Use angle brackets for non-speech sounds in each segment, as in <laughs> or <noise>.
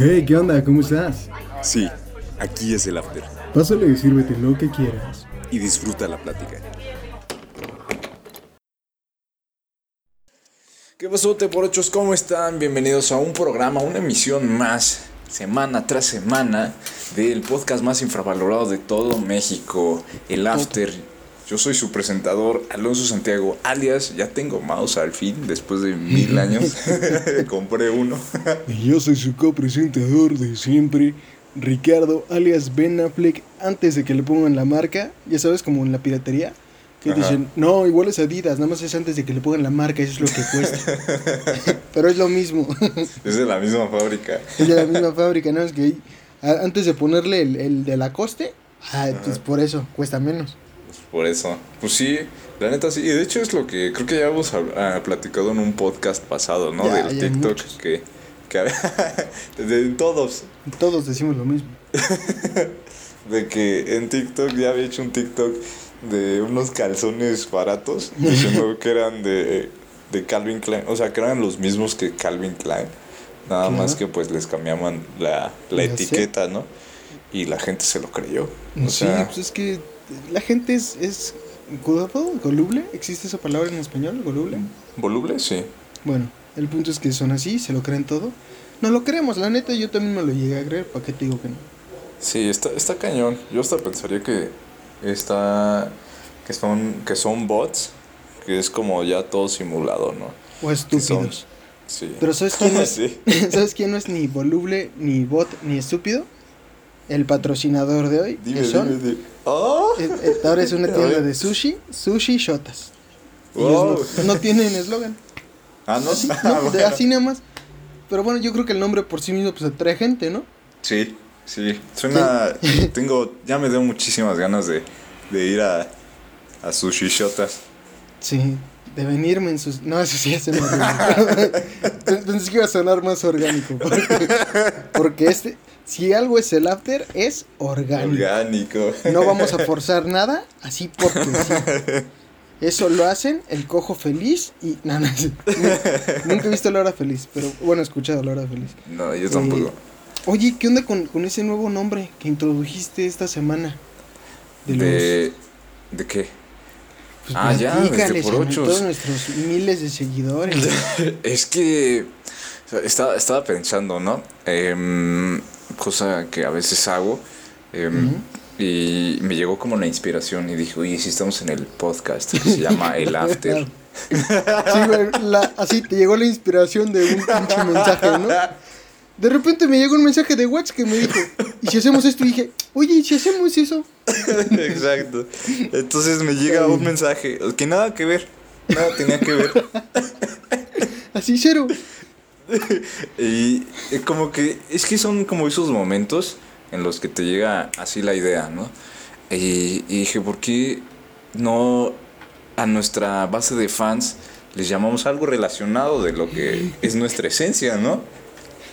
Hey, ¿qué onda? ¿Cómo estás? Sí, aquí es el after. Pásale y sírvete lo que quieras. Y disfruta la plática. ¿Qué pasó, teporochos? ¿Cómo están? Bienvenidos a un programa, una emisión más, semana tras semana, del podcast más infravalorado de todo México, el After. Yo soy su presentador, Alonso Santiago, alias, ya tengo mouse al fin, después de mil años. <laughs> Compré uno. Y yo soy su copresentador de siempre, Ricardo, alias Ben Affleck, antes de que le pongan la marca, ya sabes, como en la piratería, que Ajá. dicen, no, igual es Adidas, nada más es antes de que le pongan la marca, eso es lo que cuesta. <laughs> Pero es lo mismo, Es de la misma fábrica. es de la misma fábrica, ¿no? Es que antes de ponerle el, el de la coste, ah, pues por eso, cuesta menos. Por eso. Pues sí, la neta sí. Y de hecho es lo que creo que ya hemos ah, platicado en un podcast pasado, ¿no? Ya, Del ya, TikTok que... que <laughs> de todos. Todos decimos lo mismo. <laughs> De que en TikTok ya había hecho un TikTok de unos calzones baratos <laughs> diciendo que eran de, de Calvin Klein. O sea, que eran los mismos que Calvin Klein. Nada más que pues les cambiaban la, la sé. etiqueta, ¿no? Y la gente se lo creyó. O sí, sea, pues es que la gente es, es goluble, ¿existe esa palabra en español? Goluble. ¿voluble? Sí. Bueno, el punto es que son así, se lo creen todo. No lo creemos, la neta yo también me lo llegué a creer, ¿para qué te digo que no? Sí, está, está cañón. Yo hasta pensaría que está. que son. que son bots. Que es como ya todo simulado, ¿no? O estúpidos. Sí. Pero ¿sabes quién es? <laughs> Sí. <laughs> ¿Sabes quién no es ni voluble, ni bot, ni estúpido? El patrocinador de hoy, Dime, que son... dime, dime. ¡Oh! ahora es una <laughs> tienda de sushi, sushi shotas. Wow. No, no tienen eslogan. Ah, no, Así, <laughs> Ah, no, bueno. así nada más. Pero bueno, yo creo que el nombre por sí mismo pues atrae gente, ¿no? Sí, sí. Suena. <laughs> tengo. Ya me dio muchísimas ganas de, de ir a. a sushi shotas. Sí, de venirme en sus... No, eso sí me olvidó. Pensé que iba a sonar más orgánico. Porque, porque este, si algo es el after, es orgánico. Orgánico. <laughs> No vamos a forzar nada, así porque sí. Eso lo hacen el cojo feliz y... No. Nunca he visto la hora feliz, pero bueno, he escuchado la hora feliz. No, yo tampoco. Oye, ¿qué onda con, con ese nuevo nombre que introdujiste esta semana? De. De. ¿De qué? Pues Ah, ya, desde por a ochos. todos nuestros miles de seguidores. <laughs> Es que estaba, estaba pensando, ¿no? Em, cosa que a veces hago. em. Y me llegó como la inspiración y dije, oye, si estamos en el podcast que se llama El After. <laughs> Sí, güey, la- así te llegó la inspiración de un pinche mensaje, ¿no? De repente me llegó un mensaje de WhatsApp que me dijo, ¿y si hacemos esto? Y dije, oye, ¿y si hacemos eso? <laughs> Exacto. Entonces me llega un mensaje que nada que ver, nada tenía que ver. Así cero. <laughs> Y como que es que son como esos momentos en los que te llega así la idea, ¿no? Y, y dije, ¿por qué no a nuestra base de fans les llamamos algo relacionado de lo que es nuestra esencia, ¿no?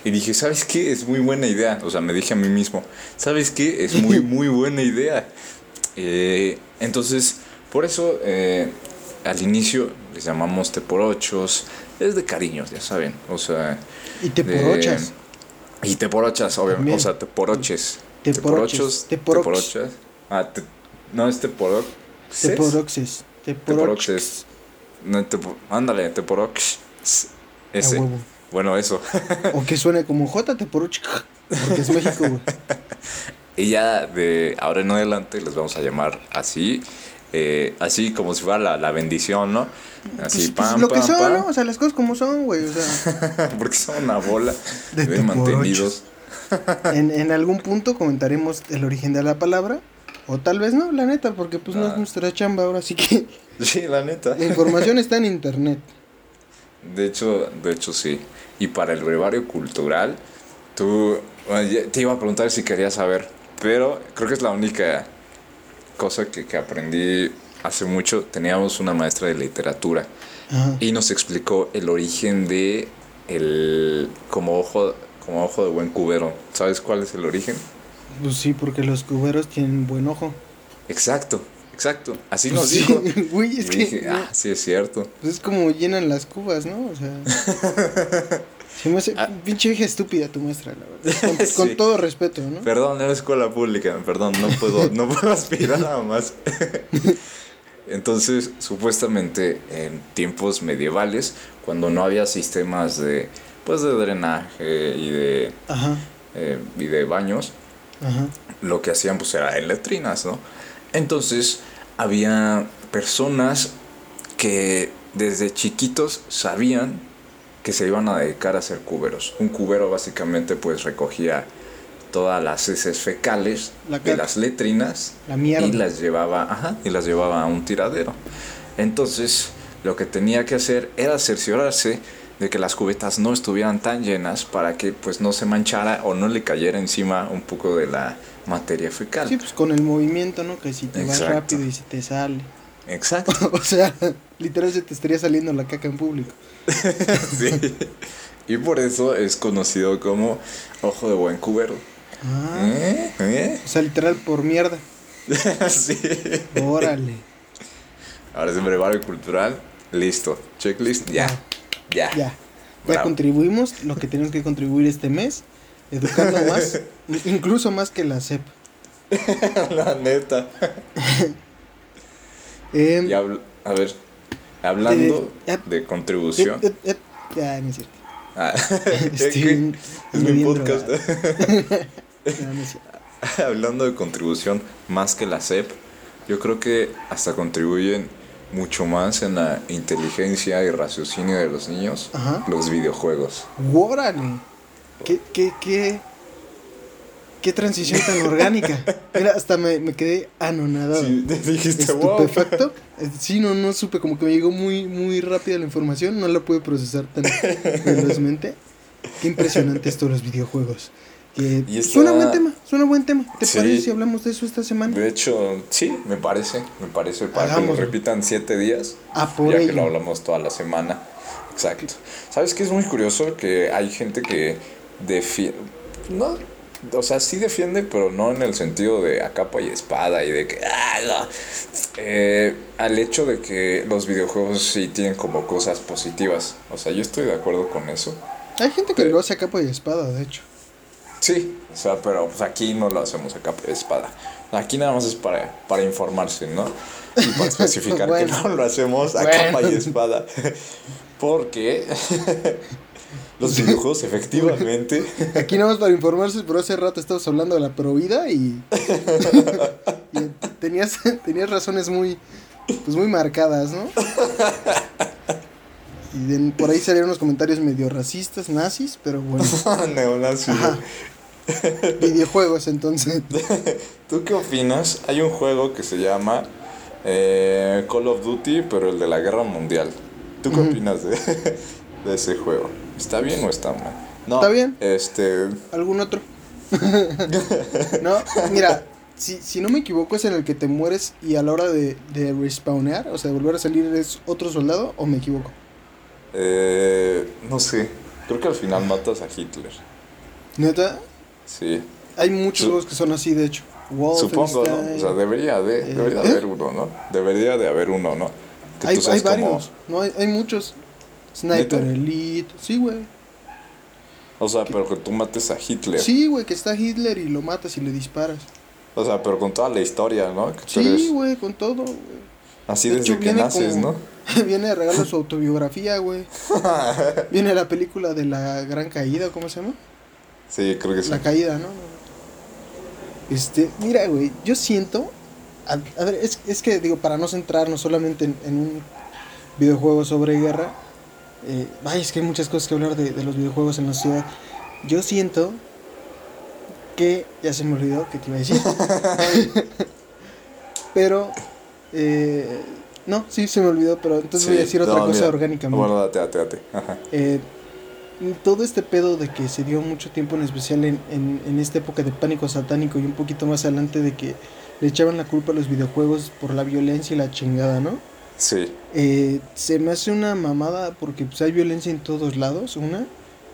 Y dije, ¿sabes qué? Es muy buena idea. O sea, me dije a mí mismo, ¿sabes qué? Es muy, <laughs> muy buena idea. Eh, entonces, por eso eh, al inicio les llamamos teporochos. Es de cariños, ya saben. O sea. Y te de- porochas. Y teporochas, obviamente. También. O sea, teporoches. Teporoches, teporox. Teporochas. Ah, te- no, es teporox. Te poroxes. Te poroches. Teporoxes. No, tepo- ándale. A Ese. Bueno, eso. O que suene como J, te. Porque es México, güey. <laughs> Y ya de ahora en adelante les vamos a llamar así. Eh, así como si fuera la, la bendición, ¿no? Así, Pues, pues, pam, lo que son, pam. ¿no? O sea, las cosas como son, güey. O sea, <laughs> Porque son una bola De de mantenidos. <laughs> en, en algún punto comentaremos el origen de la palabra. O tal vez no, la neta, porque pues no es Ah. nuestra chamba ahora, así que <laughs> Sí, la neta. la información está en internet. De hecho, de hecho sí. Y para el brevario cultural, tú bueno, te iba a preguntar si querías saber, pero creo que es la única cosa que, que aprendí hace mucho. Teníamos una maestra de literatura Ajá. y nos explicó el origen de el como ojo como ojo de buen cubero. ¿Sabes cuál es el origen? Pues sí, porque los cuberos tienen buen ojo. Exacto. Exacto, así Pues nos sí, dijo. <laughs> güey, es Y que. dije, no, ah, sí es cierto. pues es como llenan las cubas, ¿no? O sea. <laughs> Se me hace Ah. pinche vieja estúpida tu maestra, la verdad. <laughs> Con, Sí. con todo respeto, ¿no? Perdón, era escuela pública, perdón, no puedo, no <laughs> puedo aspirar a más. <laughs> Entonces, supuestamente en tiempos medievales, cuando no había sistemas de, pues, de drenaje y de, Ajá, eh, y de baños, ajá. lo que hacían pues era en letrinas, ¿no? Entonces, había personas que desde chiquitos sabían que se iban a dedicar a hacer cuberos. Un cubero básicamente pues recogía todas las heces fecales La de las letrinas La y las llevaba, ajá, y las llevaba a un tiradero. Entonces, lo que tenía que hacer era cerciorarse de que las cubetas no estuvieran tan llenas para que pues no se manchara o no le cayera encima un poco de la materia fecal. Sí, pues con el movimiento, ¿no? Que si te vas rápido y si te sale. Exacto. <laughs> o sea, literal se te estaría saliendo la caca en público. <laughs> sí. Y por eso es conocido como ojo de buen cubero. Ah. ¿Eh? ¿Eh? O sea, literal por mierda. <laughs> sí. Órale. Ahora es brevario cultural. Listo. Checklist. Ya. Ya. Ya. Ya Bravo. contribuimos lo que tenemos que contribuir este mes. Educando más, incluso más que la CEP. La neta. Em, Y habl- a ver, hablando Eh, ya- de contribución. eh, eh, eh, ya, no es cierto. Ah, <laughs> Estoy es mi podcast. drogado. <laughs> No, no es cierto. hablando de contribución más que la SEP, yo creo que hasta contribuyen mucho más en la inteligencia y raciocinio de los niños Ajá. los videojuegos. ¡Órale! ¿Qué, qué, qué, qué transición tan orgánica? Mira, hasta me, me quedé anonadado. Sí, te <laughs> dijiste, wow. Estupefacto. Eh, Sí, no, no supe, como que me llegó muy, muy rápida la información, no la pude procesar tan <laughs> velozmente. Qué impresionante esto de los videojuegos. Que Y está- Suena buen tema, suena buen tema. ¿Te Sí. parece si hablamos de eso esta semana? De hecho, sí, me parece, me parece para que lo Hagámoslo. repitan siete días, Ah, por ya que ello. lo hablamos toda la semana. Exacto. ¿Sabes qué es muy curioso? Que hay gente que defiende, no, o sea, sí defiende, pero no en el sentido de a capa y espada y de que, ah, no. Eh, al hecho de que los videojuegos sí tienen como cosas positivas. O sea, yo estoy de acuerdo con eso. Hay gente que Pero- lo hace a capa y espada, de hecho. Sí, o sea, pero pues aquí no lo hacemos a capa y espada. Aquí nada más es para, para informarse, ¿no? Y para <laughs> especificar Bueno. que no lo hacemos a Bueno. capa y espada. <laughs> Porque <laughs> los videojuegos efectivamente... <laughs> Aquí nada más para informarse, pero hace rato estábamos hablando de la provida y, y tenías, tenías razones muy, pues muy marcadas, ¿no? Y de- por ahí salieron unos comentarios medio racistas, nazis, pero bueno, <laughs> Neonazi. Ajá. <laughs> videojuegos entonces. ¿Tú qué opinas? Hay un juego que se llama eh, Call of Duty, pero el de la Guerra Mundial. ¿Tú qué opinas de, de ese juego? ¿Está bien o está mal? No, Está bien. Este... ¿Algún otro? <laughs> no, mira, si, si no me equivoco es en el que te mueres y a la hora de, de respawnear, o sea, de volver a salir eres otro soldado o me equivoco. Eh, no sé. Creo que al final matas a Hitler. Neta, Sí. hay muchos Su- juegos que son así, de hecho. Supongo, ¿no? O sea, debería de, Eh, debería de ¿eh? haber uno, ¿no? Debería de haber uno, ¿no? Que hay, tú seas hay varios, como... no, hay, hay muchos. Sniper ¿Neta? Elite, sí, güey. O sea, pero que tú mates a Hitler. Sí, güey, que está Hitler y lo matas y le disparas. O sea, pero con toda la historia, ¿no? Que Sí, eres güey, con todo, güey. así De desde hecho, que naces, como- ¿no? <laughs> Viene de regalo su autobiografía, güey. <laughs> Viene la película de la gran caída, ¿cómo se llama? Sí, creo que sí. La caída, ¿no? Este, mira, güey, yo siento. A, a ver, es, es que, digo, para no centrarnos solamente en, en un videojuego sobre guerra. Eh, ay, es que hay muchas cosas que hablar de, de los videojuegos en la ciudad. Yo siento que. Ya se me olvidó que te iba a decir. <laughs> pero. Eh, no, sí se me olvidó, pero entonces voy a decir otra cosa orgánicamente. Bueno, date, date, date. Ajá. Eh, todo este pedo de que se dio mucho tiempo en especial en, en, en esta época de pánico satánico y un poquito más adelante de que le echaban la culpa a los videojuegos por la violencia y la chingada, ¿no? Sí, Eh, se me hace una mamada porque pues, hay violencia en todos lados, una.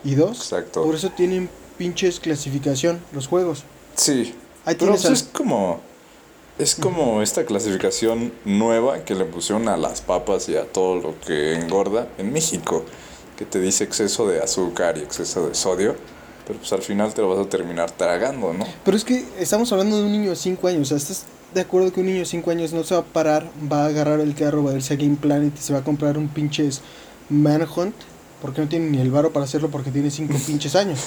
Y dos, exacto. por eso tienen pinches clasificación los juegos. Sí. Ahí Pero pues, al- es como... Es como esta clasificación nueva que le pusieron a las papas y a todo lo que engorda en México, que te dice exceso de azúcar y exceso de sodio, pero pues al final te lo vas a terminar tragando, ¿no? Pero es que estamos hablando de un niño de 5 años, o sea, ¿estás de acuerdo que un niño de 5 años no se va a parar, va a agarrar el carro, va a irse a Game Planet y se va a comprar un pinches Manhunt? Porque no tiene ni el varo para hacerlo porque tiene 5 <laughs> pinches años.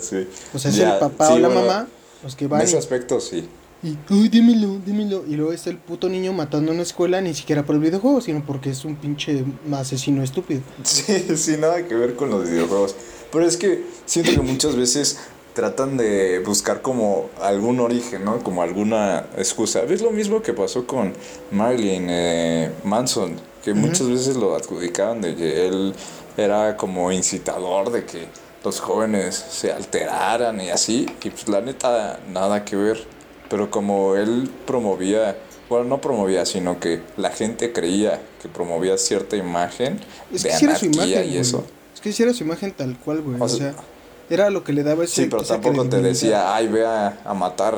sí. O sea, es Ya, el papá sí, o la bueno, mamá los que En van ese y, aspecto sí. y, uy, dímelo, dímelo. Y luego está el puto niño matando en la escuela, ni siquiera por el videojuego, sino porque es un pinche asesino estúpido. <laughs> Sí, sí, nada que ver con los videojuegos. Pero es que siento que muchas veces tratan de buscar como algún origen, ¿no? Como alguna excusa. ¿Ves lo mismo que pasó con Marilyn eh, Manson? Que muchas veces lo adjudicaban de que él era como incitador de que los jóvenes se alteraran y así. Y pues la neta, nada que ver. Pero como él promovía, bueno, no promovía, sino que la gente creía que promovía cierta imagen Es de que anarquía imagen, y güey. eso. Es que si era su imagen tal cual, güey. O O, sea- sea, era lo que le daba ese Sí, pero tampoco te decía, ay, ve a, a matar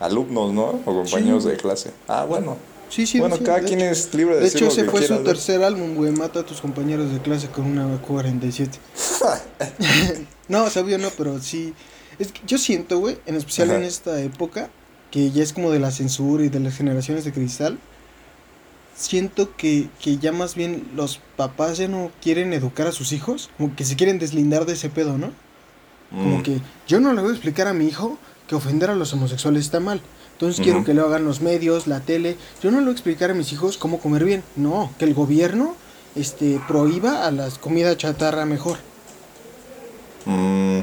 alumnos, ¿no? O compañeros Sí. de clase. Ah, bueno. Sí, sí, bueno, sí, cada quien hecho. es libre de, De hecho, lo ese que fue su ¿no? tercer álbum, güey. Mata a tus compañeros de clase con una 47. <laughs> <laughs> no, obvio no, pero sí. Es que yo siento, güey, en especial Ajá. en esta época, que ya es como de la censura y de las generaciones de cristal. Siento que, que ya más bien los papás ya no quieren educar a sus hijos, como que se quieren deslindar de ese pedo, ¿no? Como Mm, que yo no le voy a explicar a mi hijo que ofender a los homosexuales está mal. Entonces quiero que lo hagan los medios, la tele. Yo no le voy a explicar a mis hijos cómo comer bien. No, que el gobierno este prohíba a las comida chatarra mejor. mm,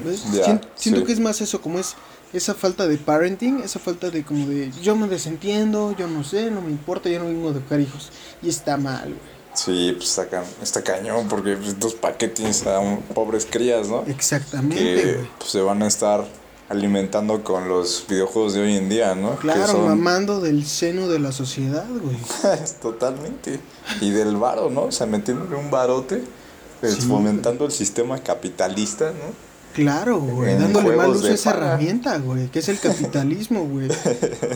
siento sí. que es más eso, como es esa falta de parenting, esa falta de como de yo me desentiendo, yo no sé, no me importa, yo no vengo a educar hijos. Y está mal, güey. Sí, pues está, ca- está cañón, porque pues, estos paquetes a un- pobres crías, ¿no? Exactamente, Que pues, se van a estar alimentando con los videojuegos de hoy en día, ¿no? Claro, son- mamando del seno de la sociedad, güey. <laughs> Totalmente. Y del varo, ¿no? O sea, metiéndole un barote, pues, Sí. fomentando el sistema capitalista, ¿no? Claro, güey, dándole mal uso a esa herramienta, güey, que es el <laughs> capitalismo, güey.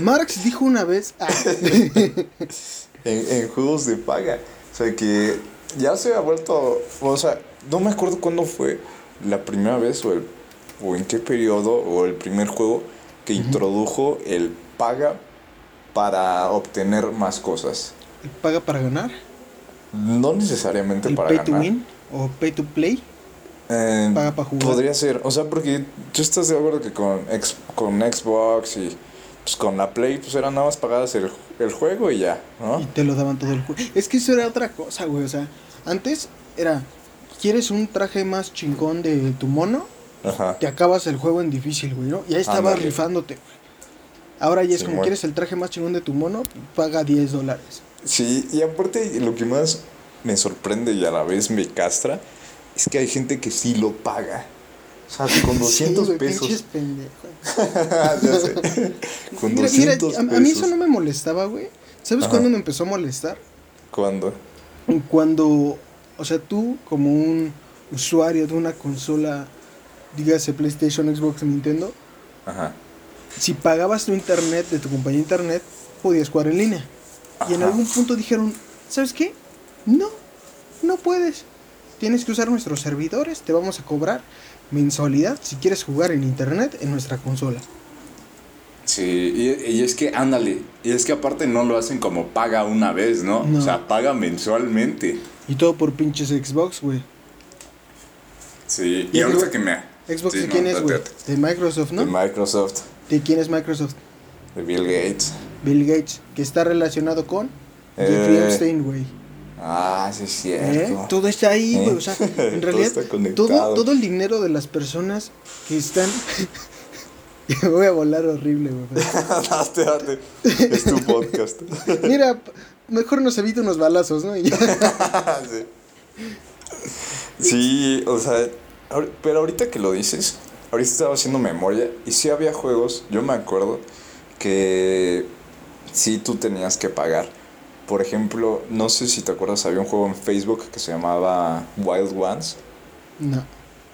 Marx dijo una vez, ah, <laughs> En, en juegos de paga. O sea, que ya se ha vuelto. O sea, no me acuerdo cuándo fue la primera vez o, el, o en qué periodo o el primer juego que introdujo el paga para obtener más cosas. paga para ganar, No necesariamente el para pay ganar. to win o pay to play. Eh, Paga pa' jugar. Podría ser, o sea, porque tú estás de acuerdo que con, ex- con Xbox y pues, con la Play, pues eran nada más pagadas el, el juego y ya, ¿no? Y te lo daban todo el juego. Es que eso era otra cosa, güey. O sea, antes era, ¿quieres un traje más chingón de tu mono? Ajá. Te acabas el juego en difícil, güey, ¿no? Y ahí estabas rifándote, güey. Ahora ya es como. ¿quieres el traje más chingón de tu mono? Paga 10 dólares. Sí, y aparte lo que más me sorprende y a la vez me castra es que hay gente que sí lo paga. O sea, con 200 Sí, güey, pinches pesos. <laughs> <laughs> Con Mira, mira, 200 a, a mí eso no me molestaba, güey. ¿Sabes Ajá. cuándo me empezó a molestar? ¿Cuándo? Cuando, o sea, tú como un usuario de una consola, dígase PlayStation, Xbox, Nintendo, Ajá. si pagabas tu internet de tu compañía de internet, podías jugar en línea. Y en algún punto dijeron, ¿sabes qué? No, no puedes. Tienes que usar nuestros servidores, te vamos a cobrar mensualidad si quieres jugar en internet en nuestra consola. Sí, y, y es que, ándale, y es que aparte no lo hacen como paga una vez, ¿no? No. O sea, paga mensualmente. Y todo por pinches Xbox, güey. Sí, ¿Y y ahorita Xbox- que me... Xbox Sí, de no, quién es, güey? De Microsoft, ¿no? De Microsoft, ¿De quién es Microsoft? de Bill Gates. Bill Gates, que está relacionado con Eh, Jeffrey Epstein, güey. Ah, sí es ¿Eh? cierto. Todo está ahí, ¿Eh? güey. O sea, <laughs> en realidad, todo, todo el dinero de las personas que están. <laughs> Voy a volar horrible, güey. <laughs> date, date. Es tu podcast. Mira, mejor nos evita unos balazos, ¿no? Sí. Sí, o sea, pero ahorita que lo dices, ahorita estaba haciendo memoria y sí había juegos, yo me acuerdo, que sí tú tenías que pagar. Por ejemplo, no sé si te acuerdas, había un juego en Facebook que se llamaba Wild Ones. No.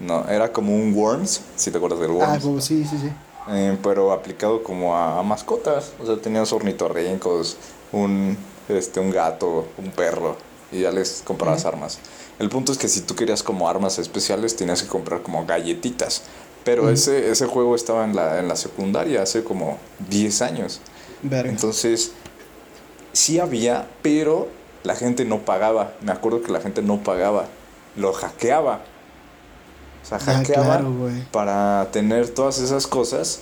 No, era como un Worms, si te acuerdas del Ah, Worms. como sí, sí, sí. eh, pero aplicado como a, a mascotas. O sea, tenías ornitorrincos, un, este, un gato, un perro, y ya les comprabas armas. El punto es que si tú querías como armas especiales, tenías que comprar como galletitas. Pero ese, ese juego estaba en la, en la secundaria hace como 10 años. Verga. Entonces, sí había, pero la gente no pagaba. Me acuerdo que la gente no pagaba. Lo hackeaba. O sea, Ah, hackeaba claro, güey. para tener todas esas cosas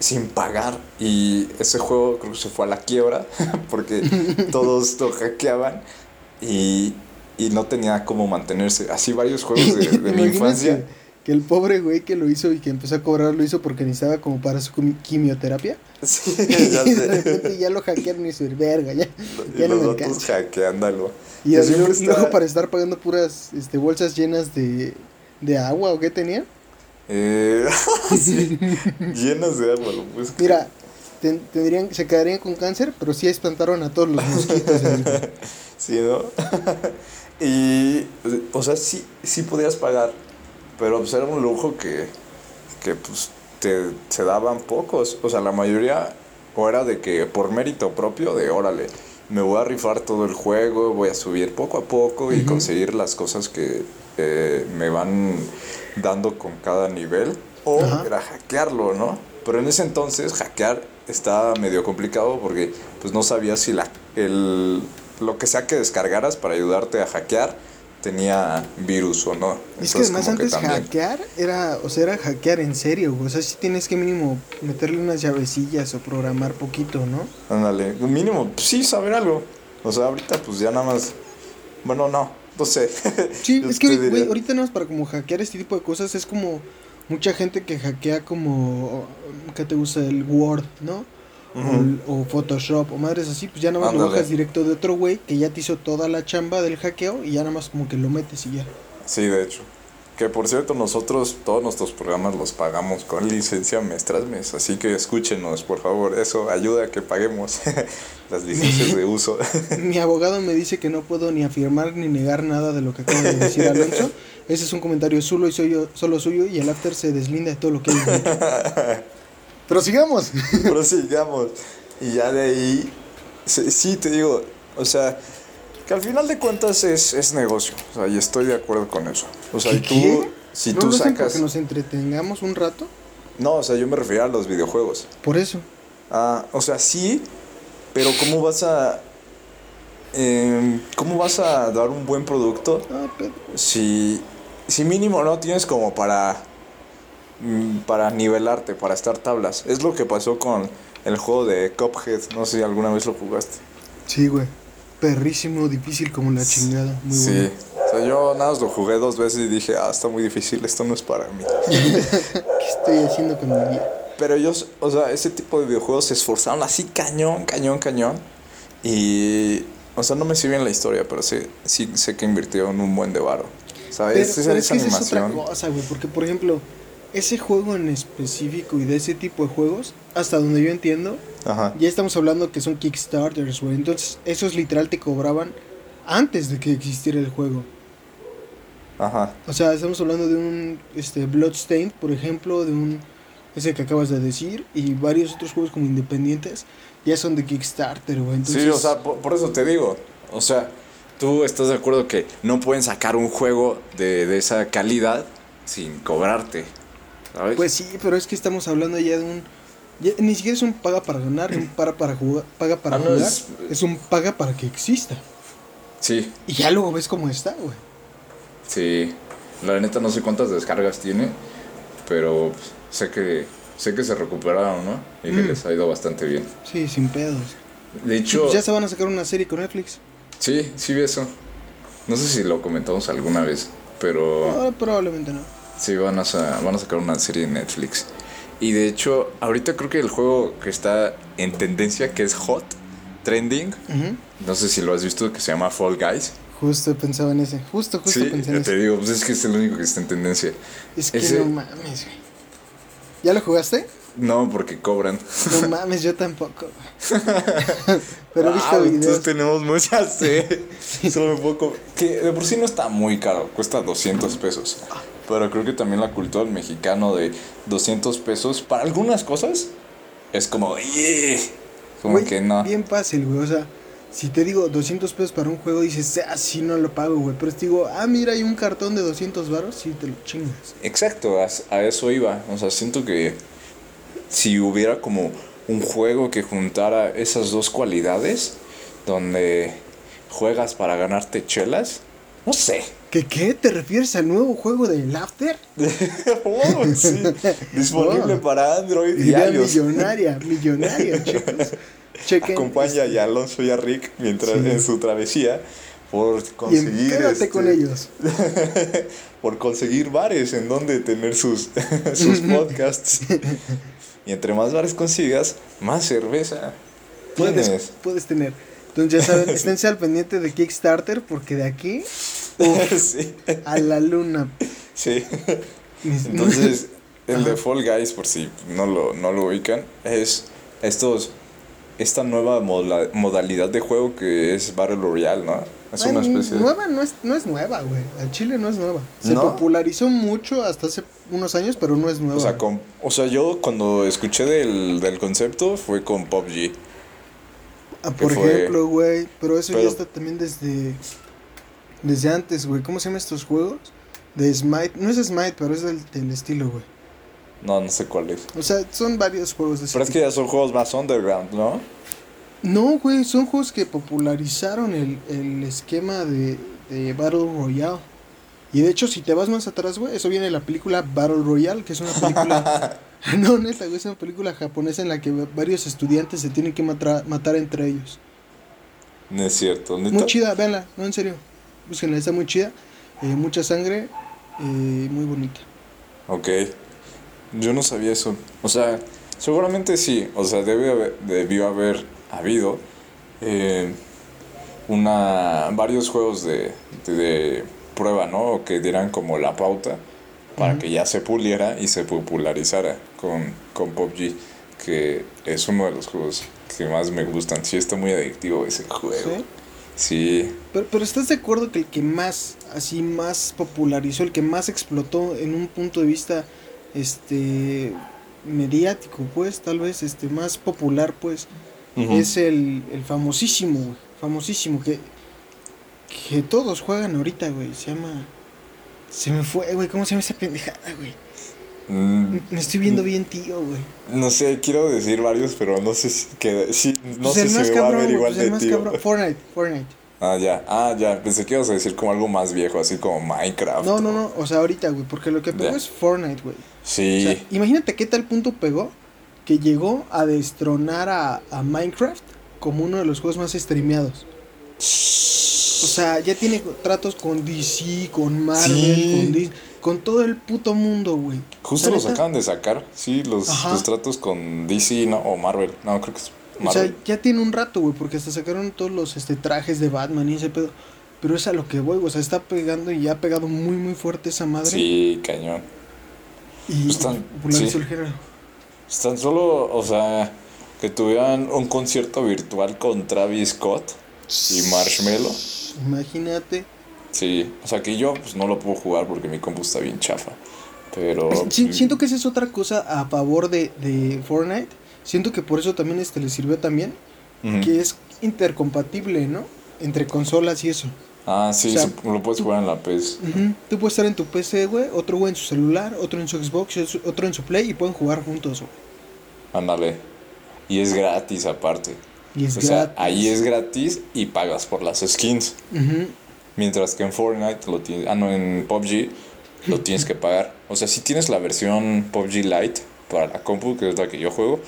sin pagar. Y ese juego creo que se fue a la quiebra <laughs> porque <laughs> todos lo hackeaban y, y no tenía cómo mantenerse. Así varios juegos de, de mi ¿Imaginas infancia. Que, el pobre güey que lo hizo y que empezó a cobrar lo hizo porque necesitaba como para su quimi- quimioterapia. Sí, <laughs> y ya de sé. repente ya lo hackearon y dice, verga, ya, Y ya no me otros alcanza. hackeándolo. Y, así luego, para estar pagando puras este, bolsas llenas de, de agua o qué tenía. Eh, <laughs> sí, llenas de agua, lo creer. Mira, ten- tendrían, se quedarían con cáncer, pero sí espantaron a todos los mosquitos. <laughs> Sí, ¿no? y, o sea, sí, sí podías pagar, pero pues era un lujo que, que pues te, se daban pocos. O sea, la mayoría o era de que por mérito propio, de órale, me voy a rifar todo el juego, voy a subir poco a poco y conseguir las cosas que eh, me van dando con cada nivel. O era hackearlo, ¿no? Pero en ese entonces hackear estaba medio complicado porque pues no sabías si la, el, lo que sea que descargaras para ayudarte a hackear tenía virus o no. Es que además que antes también- hackear era, o sea, era hackear en serio. O sea, sí tienes que mínimo meterle unas llavecillas o programar poquito, ¿no? Ándale, mínimo, pues, sí, saber algo. O sea, ahorita pues ya nada más... Bueno, no, no sé. <laughs> Sí, es que, güey, ahorita nada más para como hackear este tipo de cosas es como mucha gente que hackea como, ¿qué te gusta? El Word, ¿no? O Photoshop o madres así, pues ya nada más lo Ándale. bajas directo de otro güey que ya te hizo toda la chamba del hackeo y ya nada más como que lo metes y ya. Sí, de hecho. Que por cierto, nosotros todos nuestros programas los pagamos con licencia mes tras mes. Así que escúchenos, por favor. Eso ayuda a que paguemos <laughs> las licencias de uso. <laughs> Mi abogado me dice que no puedo ni afirmar ni negar nada de lo que acaba de decir Alonso. <laughs> Ese es un comentario solo y soy yo, solo suyo y el after se deslinda de todo lo que hay. Pero sigamos. <laughs> Pero sigamos. Y ya de ahí, sí, te digo, o sea, que al final de cuentas es, es negocio. O sea, y estoy de acuerdo con eso. O sea, y tú, ¿Qué? si ¿No tú lo hacen sacas... porque nos entretengamos un rato? No, o sea, yo me refería a los videojuegos. Por eso. Ah, o sea, sí, pero ¿cómo vas a... em, ¿Cómo vas a dar un buen producto Ah, pero- si, si mínimo no tienes como para, para nivelarte, para estar tablas? Es lo que pasó con el juego de Cuphead, no sé si alguna vez lo jugaste. Sí, güey. Perrísimo, difícil como la chingada. Muy sí, bueno. o sea, yo nada más lo jugué dos veces y dije, ah, está muy difícil, esto no es para mí. <laughs> ¿Qué estoy haciendo con mi vida? Pero ellos, o sea, ese tipo de videojuegos se esforzaron así cañón, cañón, cañón. Y, o sea, no me sé bien la historia, pero sí, sí sé que invirtieron un buen de varo. Pero, ¿Sabes? esa, pero es esa que esa es otra cosa, güey. Porque, por ejemplo, ese juego en específico y de ese tipo de juegos, hasta donde yo entiendo, Ajá. ya estamos hablando que son Kickstarters, güey. Entonces, esos literal te cobraban antes de que existiera el juego. Ajá. O sea, estamos hablando de un este, Bloodstained, por ejemplo, de un ese que acabas de decir, y varios otros juegos como independientes ya son de Kickstarter, güey. Entonces, sí, o sea, por, por eso te digo. O sea, tú estás de acuerdo que no pueden sacar un juego de, de esa calidad sin cobrarte. ¿Sabes? Pues sí, pero es que estamos hablando ya de un. ya ni siquiera es un paga para ganar, un para para jugar, paga para Ah, no, jugar. es- Es, un paga para que exista. sí, Y ya luego ves cómo está, güey. sí. La neta no sé cuántas descargas tiene, pero sé que sé que se recuperaron, ¿no? Y que Mm. les ha ido bastante bien. Sí, sin pedos. De hecho, pues ya se van a sacar una serie con Netflix. sí, sí vi eso. No sé si lo comentamos alguna vez, pero Ahora probablemente no. Sí van a, van a sacar una serie en Netflix. Y de hecho, ahorita creo que el juego que está en tendencia, que es hot, trending, Ujú. no sé si lo has visto, que se llama Fall Guys. Justo pensaba en ese. Justo, justo Sí, pensé en te ese. digo, pues es que es el único que está en tendencia. Es que ese- no mames, güey. ¿Ya lo jugaste? No, porque cobran. No mames, yo tampoco. <laughs> Pero he visto Wow, videos. Entonces tenemos muchas, <laughs> sí. Solo un poco. Que de por sí no está muy caro, cuesta 200 pesos. Pero creo que también la cultura del mexicano de 200 pesos para algunas cosas es como, "Yeah", como que no. Bien fácil, güey. O sea, si te digo 200 pesos para un juego, dices, ah, sí, no lo pago, güey. Pero si te digo, ah, mira, hay un cartón de 200 varos, sí, te lo chingas. Exacto, a, a eso iba. O sea, siento que si hubiera como un juego que juntara esas dos cualidades, donde juegas para ganarte chelas, no sé. ¿Qué qué? ¿Te refieres al nuevo juego de Laughter? <laughs> Oh, sí, <laughs> disponible Oh. para Android y Idea iOS. millonaria, millonaria, <laughs> chicos. Chequen. Acompaña este, a Alonso y a Rick mientras Sí. en su travesía por Y conseguir empédate este, con ellos. por conseguir bares en donde tener sus, sus podcasts. Y entre más bares consigas, más cerveza Puedes, tienes. puedes tener. Entonces ya saben, <laughs> esténse al pendiente de Kickstarter porque de aquí <laughs> sí, a la luna. sí. Entonces, <laughs> el de Fall Guys, por si no lo, no lo ubican, es estos esta nueva moda- modalidad de juego que es Battle Royale, ¿no? Es una especie. Nueva no es, no es nueva, güey. Al Chile no es nueva. Se ¿No? popularizó mucho hasta hace unos años, pero no es nueva. O sea, con, o sea, yo cuando escuché del, del concepto fue con PUBG. Ah, por fue- ejemplo, güey. Pero eso pero- ya está también desde. Desde antes, güey. ¿Cómo se llaman estos juegos? De Smite. No es Smite, pero es del, del estilo, güey. No, no sé cuál es. O sea, son varios juegos de Pero es que ya son juegos más underground, ¿no? No, güey, son juegos que popularizaron el, el esquema de, de Battle Royale. Y de hecho, si te vas más atrás, güey, eso viene de la película Battle Royale, que es una película. <laughs> <laughs> no, neta, güey, es una película japonesa en la que varios estudiantes se tienen que matra- matar entre ellos. No es cierto. ¿neta? Muy chida, véanla, no, en serio. Búsquenla, está muy chida. eh, mucha sangre, eh, muy bonita. Ok. Yo no sabía eso. O sea, seguramente sí. O sea, debe haber- debió haber habido eh, una varios juegos de, de, de prueba, ¿no? Que dieran como la pauta para que ya se puliera y se popularizara con, con PUBG, que es uno de los juegos que más me gustan. Sí, está muy adictivo ese juego. ¿Sí? Sí. Pero, pero ¿estás de acuerdo que el que más, así, más popularizó, el que más explotó en un punto de vista, este, mediático, pues, tal vez, este, más popular, pues, es el, el famosísimo, famosísimo, que, que todos juegan ahorita, güey, se llama, se me fue, güey, ¿cómo se llama esa pendejada, güey? Mm, Me estoy viendo bien tío, güey. No sé, quiero decir varios, pero no sé si que sí, no Pues sé si me va a ver igual pues de tío. cabrón, Fortnite, Fortnite. Ah, ya, ah, ya, pensé que ibas a decir como algo más viejo, así como Minecraft. No, no, o- no, o sea, ahorita, güey, porque lo que pegó es Fortnite, güey. Sí, O sea, imagínate qué tal punto pegó que llegó a destronar a, a Minecraft como uno de los juegos más streameados. O sea, ya tiene tratos con DC, con Marvel, Sí. con Disney, con todo el puto mundo, güey. justo los neta, acaban de sacar, sí, los, los tratos con DC, no, o Marvel, no, creo que es O sea, Marvel. ya tiene un rato, güey, porque hasta sacaron todos los este, trajes de Batman y ese pedo. Pero es a lo que voy, güey, o sea, está pegando y ya ha pegado muy, muy fuerte esa madre. sí, cañón. Y Pues tan- sí. género. Pues Tan solo, o sea, que tuvieran un concierto virtual con Travis Scott y Marshmello. Imagínate. Sí, o sea que yo pues no lo puedo jugar porque mi compu está bien chafa. Pero Si- siento que esa es otra cosa a favor de, de Fortnite. Siento que por eso también este le sirvió también. Ujú. Que es intercompatible, ¿no? Entre consolas y eso. Ah, sí, O sea, se- lo puedes jugar en la PS. Ujú. Tú puedes estar en tu PC, güey. Otro güey en su celular. Otro en su Xbox. Otro en su Play. Y pueden jugar juntos, güey. Ándale. Y es gratis aparte. Y es o sea, ahí es gratis y pagas por las skins. Mientras que en Fortnite lo tienes, ah no, en PUBG lo <laughs> tienes que pagar. O sea, si tienes la versión PUBG Lite para la compu, que es la que yo juego,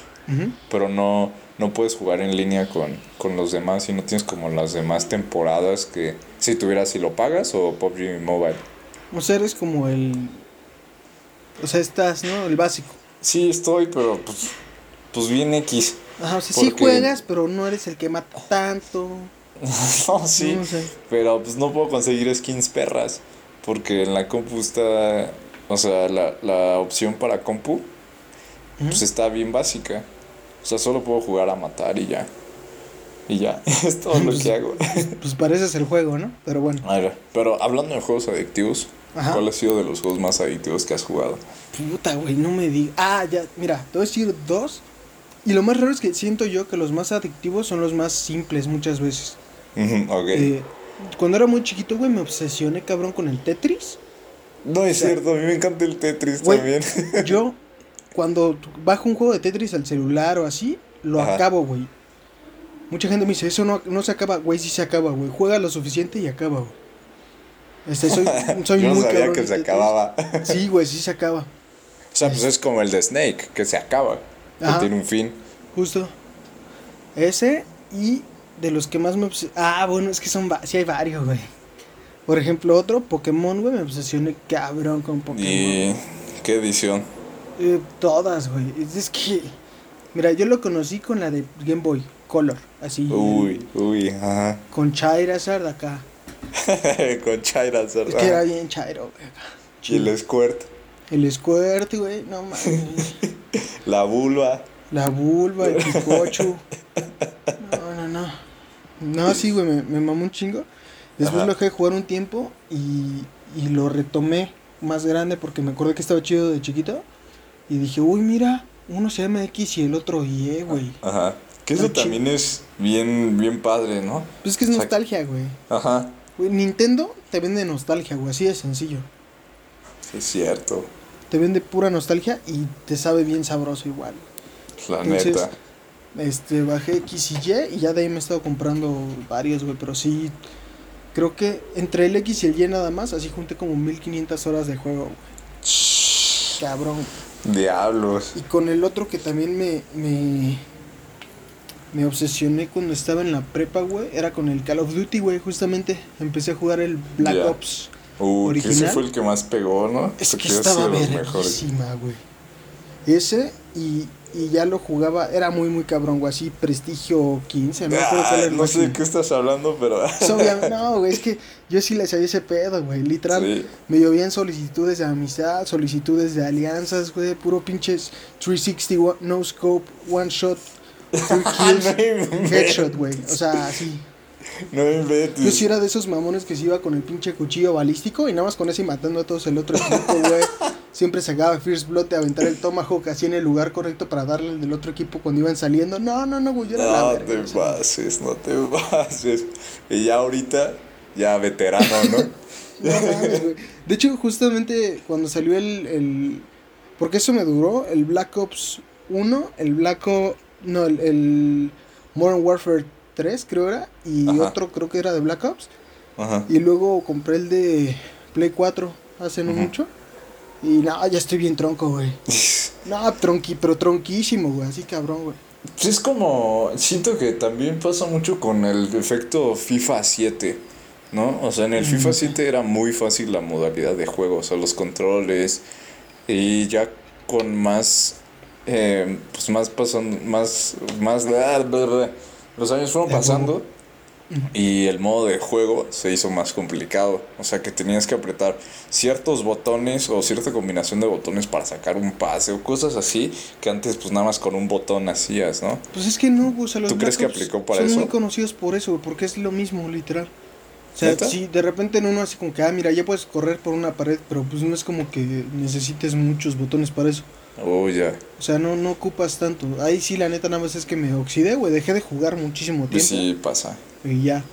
pero no, no puedes jugar en línea con, con los demás y no tienes como las demás temporadas que si tuvieras si lo pagas o PUBG Mobile. O sea, eres como el. O sea, estás, ¿no? El básico. Sí, estoy, pero pues, pues bien X. Ajá, o sea, sí juegas, pero no eres el que mata tanto. <laughs> no, sí. No, Pero pues no puedo conseguir skins perras. Porque en la compu está. O sea, la, la opción para compu. Pues está bien básica. O sea, solo puedo jugar a matar y ya. Y ya. <laughs> Es todo lo que hago. <laughs> pues pareces el juego, ¿no? Pero bueno. A ver, pero hablando de juegos adictivos. Ajá. ¿Cuál ha sido de los juegos más adictivos que has jugado? Puta, güey, no me digas. Ah, ya, mira, te voy a decir dos. Y lo más raro es que siento yo que los más adictivos son los más simples muchas veces. Ujú, ok. Eh, cuando era muy chiquito, güey, me obsesioné cabrón con el Tetris. no es o sea, cierto, a mí me encanta el Tetris Güey, también. <laughs> Yo, cuando bajo un juego de Tetris al celular o así, lo Ajá. acabo, güey. Mucha gente me dice, eso no, no se acaba, güey, sí se acaba, güey. Juega lo suficiente y acaba, güey. Este, soy, <laughs> soy Yo no muy sabía cabrón que se acababa. Sí, güey, sí se acaba. O sea, pues es como el de Snake, que se acaba. Que Ajá. tiene un fin. Justo. Ese y de los que más me Ah, bueno, es que son sí hay varios, güey. Por ejemplo, otro, Pokémon, güey, me obsesioné cabrón con Pokémon. ¿Y qué edición? Eh, todas, güey. Es, que. Mira, yo lo conocí con la de Game Boy Color. Así. Uy, uy, ajá. <laughs> Con Charizard acá. Con Charizard. Es que era bien Chairo, güey. Y el Squirt. El Squirt, güey, no mames. <laughs> La vulva. La vulva, el Pikachu. No, no, no. No, sí, güey, me, me mamó un chingo. Después Ajá. lo dejé de jugar un tiempo y, y lo retomé más grande porque me acordé que estaba chido de chiquito. Y dije, uy, mira, uno se llama X y el otro Y, güey. Ajá. Que eso chido. también es bien, bien padre, ¿no? Pues es que es nostalgia, güey. Ajá. Güey, Nintendo te vende nostalgia, güey, así de sencillo. Sí, es cierto. Te vende pura nostalgia y te sabe bien sabroso igual. La Entonces, neta. Este, bajé X y Y y ya de ahí me he estado comprando varios, güey, pero sí, creo que entre el X y el Y nada más, así junté como 1500 horas de juego, güey. Cabrón. Diablos. Y con el otro que también me, me, me obsesioné cuando estaba en la prepa, güey, era con el Call of Duty, güey, justamente. Empecé a jugar el Black. Ops. Uy, que ese fue el que más pegó, ¿no? Es Porque que estaba verguísima, güey. Ese y, y ya lo jugaba, era muy, muy cabrón, güey, así prestigio 15, no Ah, no sé de qué estás hablando, pero. <laughs> No, güey, es que yo sí le sabía ese pedo, güey. Literal, Sí. me llovían solicitudes de amistad, solicitudes de alianzas, güey. Puro pinches 360, one- no scope, one shot, <laughs> three kills, inventes. headshot, güey. O sea, así. No inventes. Yo sí era de esos mamones que se iba con el pinche cuchillo balístico y nada más con ese y matando a todos el otro equipo, güey. Siempre sacaba First Blood de aventar el Tomahawk así en el lugar correcto para darle al del otro equipo cuando iban saliendo. No, no, no, güey, yo era la No verga, te o sea. pases, no te pases. Y ya ahorita, ya veterano, ¿no? <laughs> No mames, güey. De hecho, justamente cuando salió el, el. Porque eso me duró, el Black Ops 1, el Black Ops. No, el, el Modern Warfare 3, creo era. Y Ajá. otro creo que era de Black Ops. Ajá. Y luego compré el de Play 4 hace no mucho. Y no, ya estoy bien tronco, güey. <laughs> No, tronqui, pero tronquísimo, güey. Así cabrón, güey. Pues es como, siento que también pasa mucho con el efecto FIFA 7, ¿no? O sea, en el FIFA 7 era muy fácil la modalidad de juego, o sea, los controles, y ya con más, eh, pues más pasando, más, más, los años fueron pasando. Y el modo de juego se hizo más complicado. O sea que tenías que apretar ciertos botones o cierta combinación de botones para sacar un pase o cosas así que antes pues nada más con un botón hacías, ¿no? Pues es que no, o sea, los ¿Tú crees que aplicó para son eso? muy conocidos por eso, porque es lo mismo, literal. O sea, ¿Neta? si de repente en uno así como que, ah, mira, ya puedes correr por una pared, pero pues no es como que necesites muchos botones para eso. Oh, ya. O sea, no, no ocupas tanto. Ahí sí, la neta, nada más es que me oxidé, güey, dejé de jugar muchísimo tiempo. sí pasa. Y ya,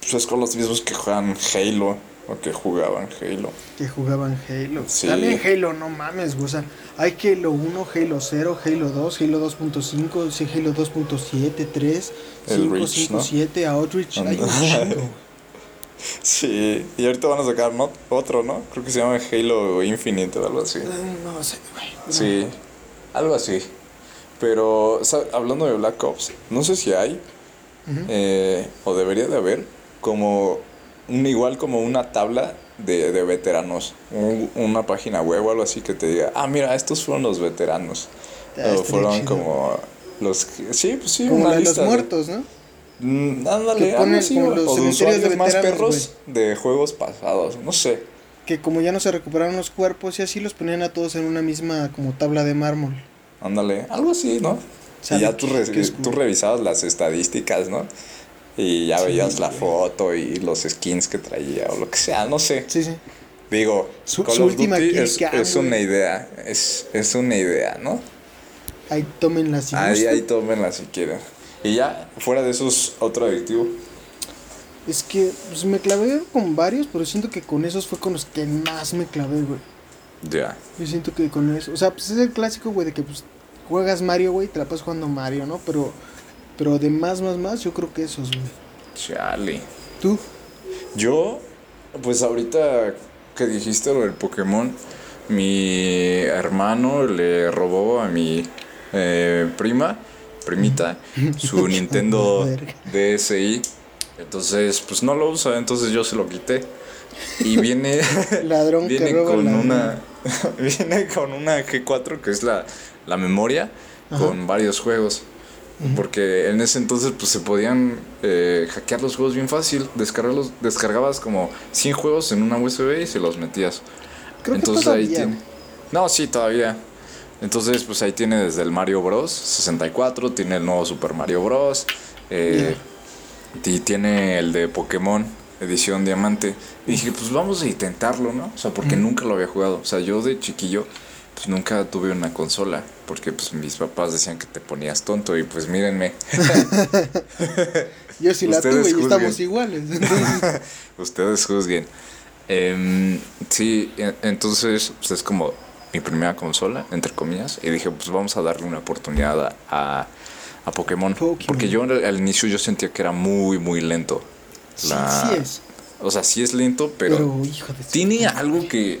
Pues es con los mismos que juegan Halo o que jugaban Halo. que jugaban Halo. Sí. También Halo, no mames, güey, o sea, hay Halo 1, Halo 0, Halo 2, Halo 2.5, sí, Halo 2.7, 3, El 5, Reach, 5, ¿no? 7, Outreach, hay un chingo. <laughs> Sí, y ahorita van a sacar ¿no? otro, ¿no? Creo que se llama Halo Infinite o algo así. No sé, güey. no. Sí, algo así. Pero hablando de Black Ops, no sé si hay, eh, o debería de haber, como un, igual como una tabla de, de veteranos, un- una página web o algo así que te diga, ah, mira, estos fueron los veteranos. Ah, o fueron como los que, sí, pues sí, Como una de los lista de- muertos, ¿no? Mm, ándale, Que algo ponen así, como los o cementerios de más perros de juegos pasados, no sé. Que como ya no se recuperaron los cuerpos y así los ponían a todos en una misma como tabla de mármol. Ándale, algo así, ¿no? Y ya tú, re- revisabas las estadísticas, ¿no? Y ya Sí, veías la foto y los skins que traía o lo que sea, no sé. Sí, sí. Digo, Su- Call su of última Duty kill es, una idea. Es, es una idea, ¿no? Ahí tómenla si Ahí, ahí tómenla si quieren. Y ya, fuera de eso es otro adictivo. Es que pues, me clavé con varios, pero siento que con esos fue con los que más me clavé, güey. Ya. Yo siento que con eso, o sea, pues es el clásico, güey, de que pues juegas Mario, güey, te la pasas jugando Mario, ¿no? Pero, pero de más, más, más, yo creo que esos, güey. Chale. ¿Tú? Yo, pues ahorita que dijiste lo del Pokémon, mi hermano le robó a mi eh, prima, primita, <laughs> su Nintendo. <laughs> DSi. Entonces, pues no lo usa, entonces yo se lo quité. Y viene, <laughs> Ladrón que viene roba con ladrón. una viene con una G4 que es la, la memoria Ajá. con varios juegos. Porque en ese entonces pues se podían eh, hackear los juegos bien fácil, descargarlos, descargabas como 100 juegos en una USB y se los metías. Creo entonces que ahí tiene. No, sí, todavía. Entonces pues ahí tiene desde el Mario Bros 64, tiene el nuevo Super Mario Bros. eh, y tiene el de Pokémon edición diamante. Y dije, pues vamos a intentarlo, ¿no? O sea, porque nunca lo había jugado. O sea, yo de chiquillo, pues nunca tuve una consola. Porque pues mis papás decían que te ponías tonto. Y pues mírenme, <laughs> Yo sí la tuve y estamos iguales. <laughs> ustedes juzguen. Em, sí, e- entonces pues es como mi primera consola, entre comillas. Y dije, pues vamos a darle una oportunidad a, a, Pokémon. Pokémon. Porque yo al, inicio yo sentía que era muy, muy lento. sí, La- sí es. O sea, sí es lento, Pero, pero, hijo de tiene puta algo que,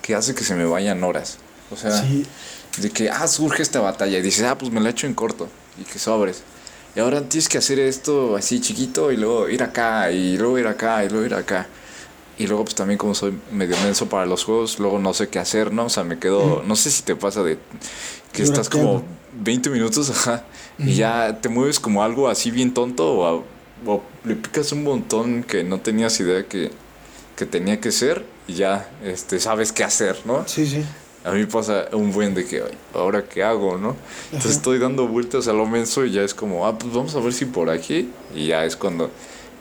que hace que se me vayan horas. O sea, Sí, de que, ah, surge esta batalla y dices, ah, pues me la echo en corto y que sobres. Y ahora tienes que hacer esto así chiquito y luego ir acá y luego ir acá y luego ir acá. Y luego pues también como soy medio menso para los juegos, luego no sé qué hacer, ¿no? O sea, me quedo, no sé si te pasa de que estás como Bloqueado. 20 minutos, ajá, y ya te mueves como algo así bien tonto o, a- o le picas un montón que no tenías idea que, que tenía que ser y ya este, sabes qué hacer, ¿no? sí, sí. A mí pasa un buen de que, "Ay, ¿ahora qué hago, no? Entonces Ajá. estoy dando vueltas a lo menso y ya es como, ah, pues vamos a ver si por aquí. Y ya es cuando,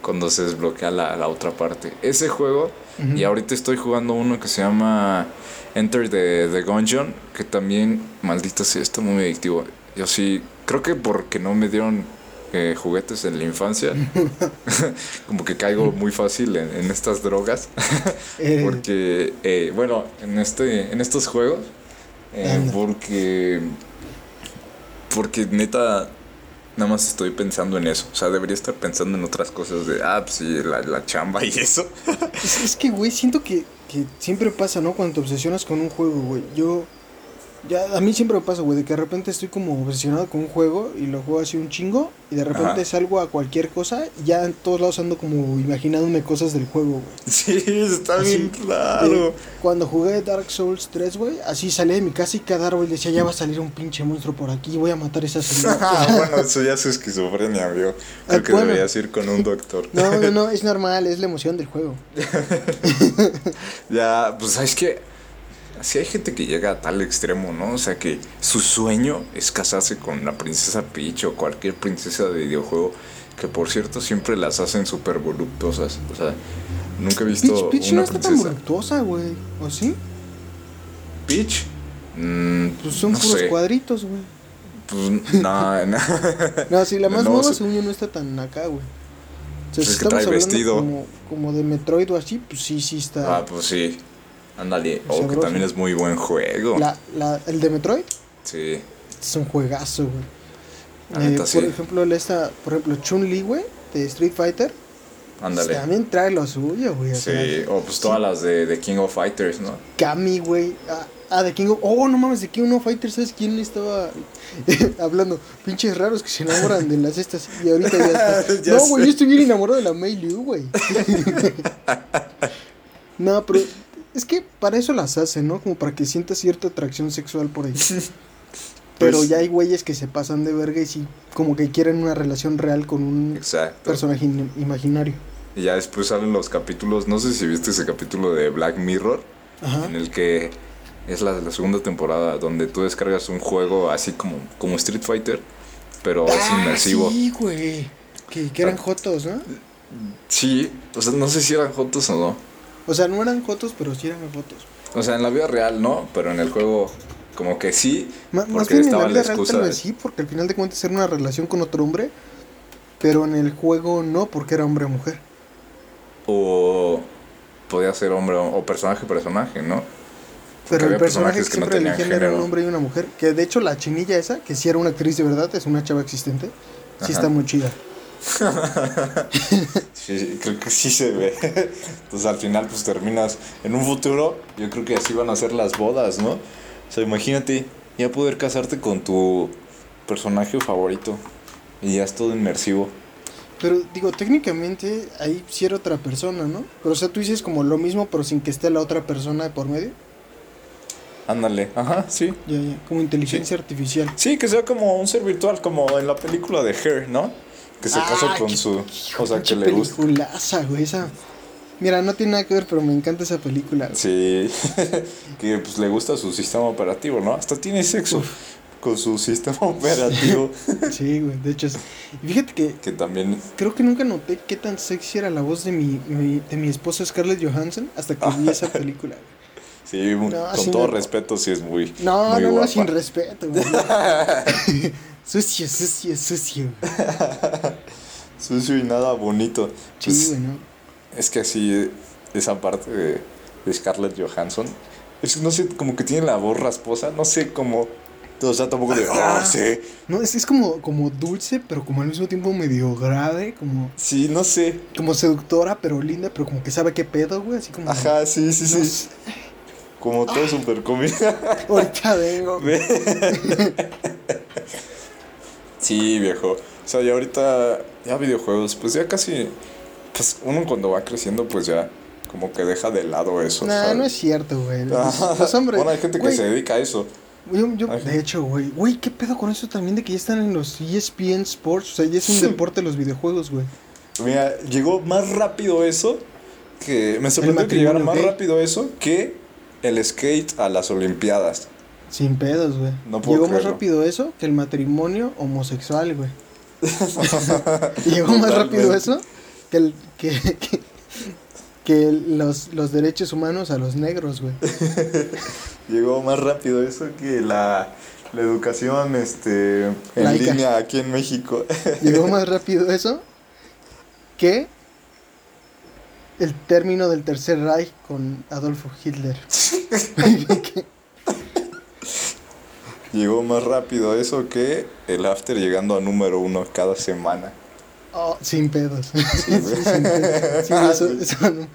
cuando se desbloquea la, la otra parte. Ese juego, y ahorita estoy jugando uno que se llama Enter the, the Gungeon, que también, maldita sea, está muy adictivo. Yo sí, creo que porque no me dieron eh, juguetes en la infancia, <laughs> <laughs> como que caigo muy fácil en, en estas drogas. <laughs> Eh, Porque, eh, bueno, en, este, en estos juegos, eh, porque, porque neta, nada más estoy pensando en eso. O sea, debería estar pensando en otras cosas de, ah, pues sí, la, la chamba y eso. Es, es que, güey, siento que, que siempre pasa, ¿no? Cuando te obsesionas con un juego, güey. Yo, ya, a mí siempre me pasa, güey, de que de repente estoy como obsesionado con un juego y lo juego así un chingo y de repente Ajá. salgo a cualquier cosa y ya en todos lados ando como imaginándome cosas del juego, güey. Sí, está Así, bien claro. cuando jugué Dark Souls 3, güey, así salí de mi casa y cada árbol decía, ya va a salir un pinche monstruo por aquí, voy a matar a esa señora. <laughs> Ah, bueno, eso ya es esquizofrenia, amigo. Creo Ah, que bueno. deberías ir con un doctor. No, no, no, <laughs> es normal, es la emoción del juego. <laughs> Ya, pues sabes que sí hay gente que llega a tal extremo, ¿no? O sea, que su sueño es casarse con la princesa Peach o cualquier princesa de videojuego, que por cierto siempre las hacen súper voluptuosas. O sea, nunca he visto Peach, Peach una no está tan voluptuosa, güey, ¿o sí? Peach, mm, Pues son no puros sé. cuadritos, güey. Pues, no, <laughs> no. No, sí, la más No, nueva sí. según yo no está tan acá, güey. O sea, Pues si es que trae estamos hablando vestido. Como, como de Metroid o así, pues sí, sí está. Ah, pues sí. Ándale. Oh, que también es muy buen juego. la, la, el de Metroid Sí. es un juegazo, güey. Eh, neta, por sí. ejemplo, esta, por ejemplo, Chun-Li, güey, de Street Fighter. Ándale. También trae lo suyo, güey. o Sí, sea, o pues todas las de, de King of Fighters, ¿no? Kami, güey. Ah, ah, de King of... Oh, no mames, de King of Fighters, ¿sabes quién estaba <laughs> hablando? Pinches raros que se enamoran de las estas. Y ahorita ya está. <laughs> Ya no, güey, yo estoy bien enamorado de la Mei Liu, güey. <laughs> no, pero es que para eso las hacen, ¿no? Como para que sientas cierta atracción sexual por ahí. <laughs> Pero Pues- ya hay güeyes que se pasan de verga y sí, como que quieren una relación real con un Exacto. personaje in- imaginario. Y ya después salen los capítulos, no sé si viste ese capítulo de Black Mirror, Ajá. en el que es la, la segunda temporada, donde tú descargas un juego así como, como Street Fighter, pero es Ah, inmersivo. Sí. Sí, güey. Que, que eran jotos, ¿no? o sea, no sé si eran jotos o no, O sea, no eran fotos, pero sí eran fotos. O sea, en la vida real no, pero en el juego como que sí. Más bien en la estaba vida la real de- vez sí, porque al final de cuentas era una relación con otro hombre, pero en el juego no, porque era hombre o mujer. O podía ser hombre o, o personaje personaje, ¿no? Pero el personaje que no siempre elegían era un hombre y una mujer. Que de hecho la chinilla esa, que sí era una actriz de verdad, es una chava existente, sí Ajá. está muy chida. Sí, <laughs> sí, creo que sí se ve. Entonces al final pues terminas en un futuro, yo creo que así van a ser las bodas, ¿no? O sea, imagínate ya poder casarte con tu personaje favorito y ya es todo inmersivo. Pero digo, técnicamente ahí sí era otra persona, ¿no? Pero o sea, tú dices como lo mismo, pero sin que esté la otra persona de por medio. Ándale, ajá, sí. Ya, ya, como inteligencia artificial. Sí, que sea como un ser virtual, como en la película de Her, ¿no? Que se casa Ah, con qué- su... hijo, O sea, que le gusta. peliculaza, güey, esa. Mira, no tiene nada que ver, pero me encanta esa película. güey. Sí, <laughs> que pues le gusta su sistema operativo, ¿no? Hasta tiene sexo con su sistema <laughs> operativo. Sí, güey, de hecho Fíjate que que también... creo que nunca noté qué tan sexy era la voz de mi, mi- de mi esposa Scarlett Johansson hasta que vi esa <laughs> película. güey. Sí, No, con todo me- respeto, sí es muy... No, muy no, no, sin respeto, güey. Sucio, sucio, sucio. <laughs> Sucio y nada bonito. Sí, Pues, güey, ¿no? Es que así, esa parte de, de Scarlett Johansson, es, no sé, como que tiene la voz rasposa, no sé cómo... O sea, tampoco de... "Ah, sí, No, es, es como, como dulce, pero como al mismo tiempo medio grave, como, sí, no sé. como seductora, pero linda, pero como que sabe qué pedo, güey, así como... Ajá, sí, sí, no sí. sé. Como todo súper cómico. Ahorita vengo. <laughs> Sí, viejo. O sea, ya ahorita, ya videojuegos, pues ya casi, pues uno cuando va creciendo, pues ya como que deja de lado eso. Nah, ¿sabes? no es cierto, güey. <laughs> Los, los hombres. Bueno, hay gente que se dedica a eso. Yo, yo- de hecho, güey. Güey, ¿qué pedo con eso también de que ya están en los ESPN Sports? O sea, ya es un deporte los videojuegos, güey. Mira, llegó más rápido eso que me sorprendió que llegara más rápido eso que el skate a las Olimpiadas. Sin pedos, güey. No puedo Llegó más rápido eso que el matrimonio homosexual, güey. <laughs> Llegó más rápido eso que el que, que, que los, los derechos humanos a los negros, güey. <laughs> Llegó más rápido eso que la, la educación este, en Laica. línea aquí en México. <laughs> Llegó más rápido eso que el término del Tercer Reich con Adolfo Hitler. Llegó más rápido eso que el after llegando a número uno cada semana. Oh, sin pedos. Sí, <laughs> sin pedos. Sí, eso, eso no.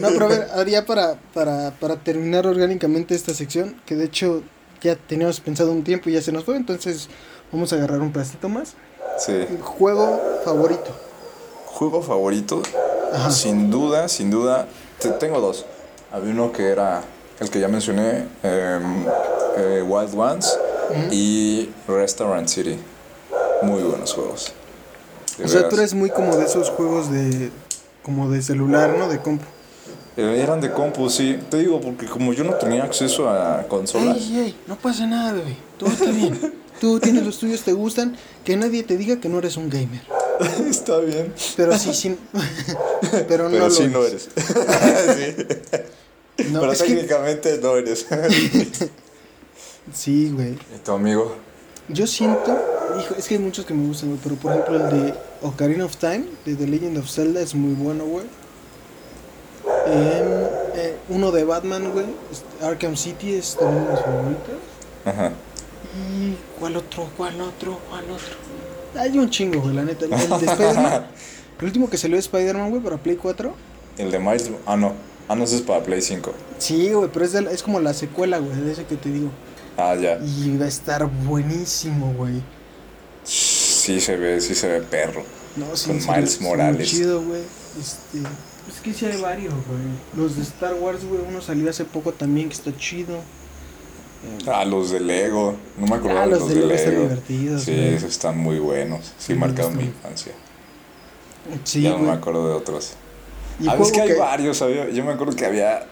No, pero a ver, ahora ya para, para, para terminar orgánicamente esta sección, que de hecho ya teníamos pensado un tiempo y ya se nos fue, entonces vamos a agarrar un pedacito más. Sí. Juego favorito. Juego favorito, Ajá. sin duda, sin duda, te- tengo dos. Había uno que era el que ya mencioné, em, eh, Wild Ones y Restaurant City. Muy buenos juegos. O sea, tú eres muy como de esos juegos de como de celular, ¿no? De compu. Eh, Eran de compu, sí. Te digo, porque como yo no tenía acceso a consolas. Ey, ey, no pasa nada, bebé. Todo está bien. Tú tienes los tuyos, te gustan. Que nadie te diga que no eres un gamer. <laughs> Está bien. Pero sí, sí. <laughs> Pero no Pero lo sí eres. no eres. <laughs> sí. No, Pero que- técnicamente no eres. <laughs> Sí, güey. ¿Y tu amigo? Yo siento, hijo, es que hay muchos que me gustan, güey, pero por ejemplo el de Ocarina of Time, de The Legend of Zelda, es muy bueno, güey. Em, eh, uno de Batman, güey, Arkham City es también de mis favoritos. Ajá. ¿Y cuál otro? ¿Cuál otro? ¿Cuál otro? Hay un chingo, güey, la neta. El de Spider-Man, <laughs> el último que salió de Spider-Man, güey, para Play 4. El de Miles. Ah, no. Ah, no, ese es para Play 5. Sí, güey, pero es, de la- es como la secuela, güey, de ese que te digo. Ah, ya. Y va a estar buenísimo, güey. Sí se ve, sí se ve perro. No, sí, Con serio, Miles muy Morales. chido, güey. Este, es que sí hay varios, güey. Los de Star Wars, güey, uno salió hace poco también que está chido. Ah, los de Lego. No me acordaba Ah, de los los de de Lego están divertidos, Sí, güey. esos están muy buenos. Sí, Sí, marcaron mi infancia. Sí, ya no me acuerdo de otros. Y A veces juego que hay que- varios, había- yo me acuerdo que había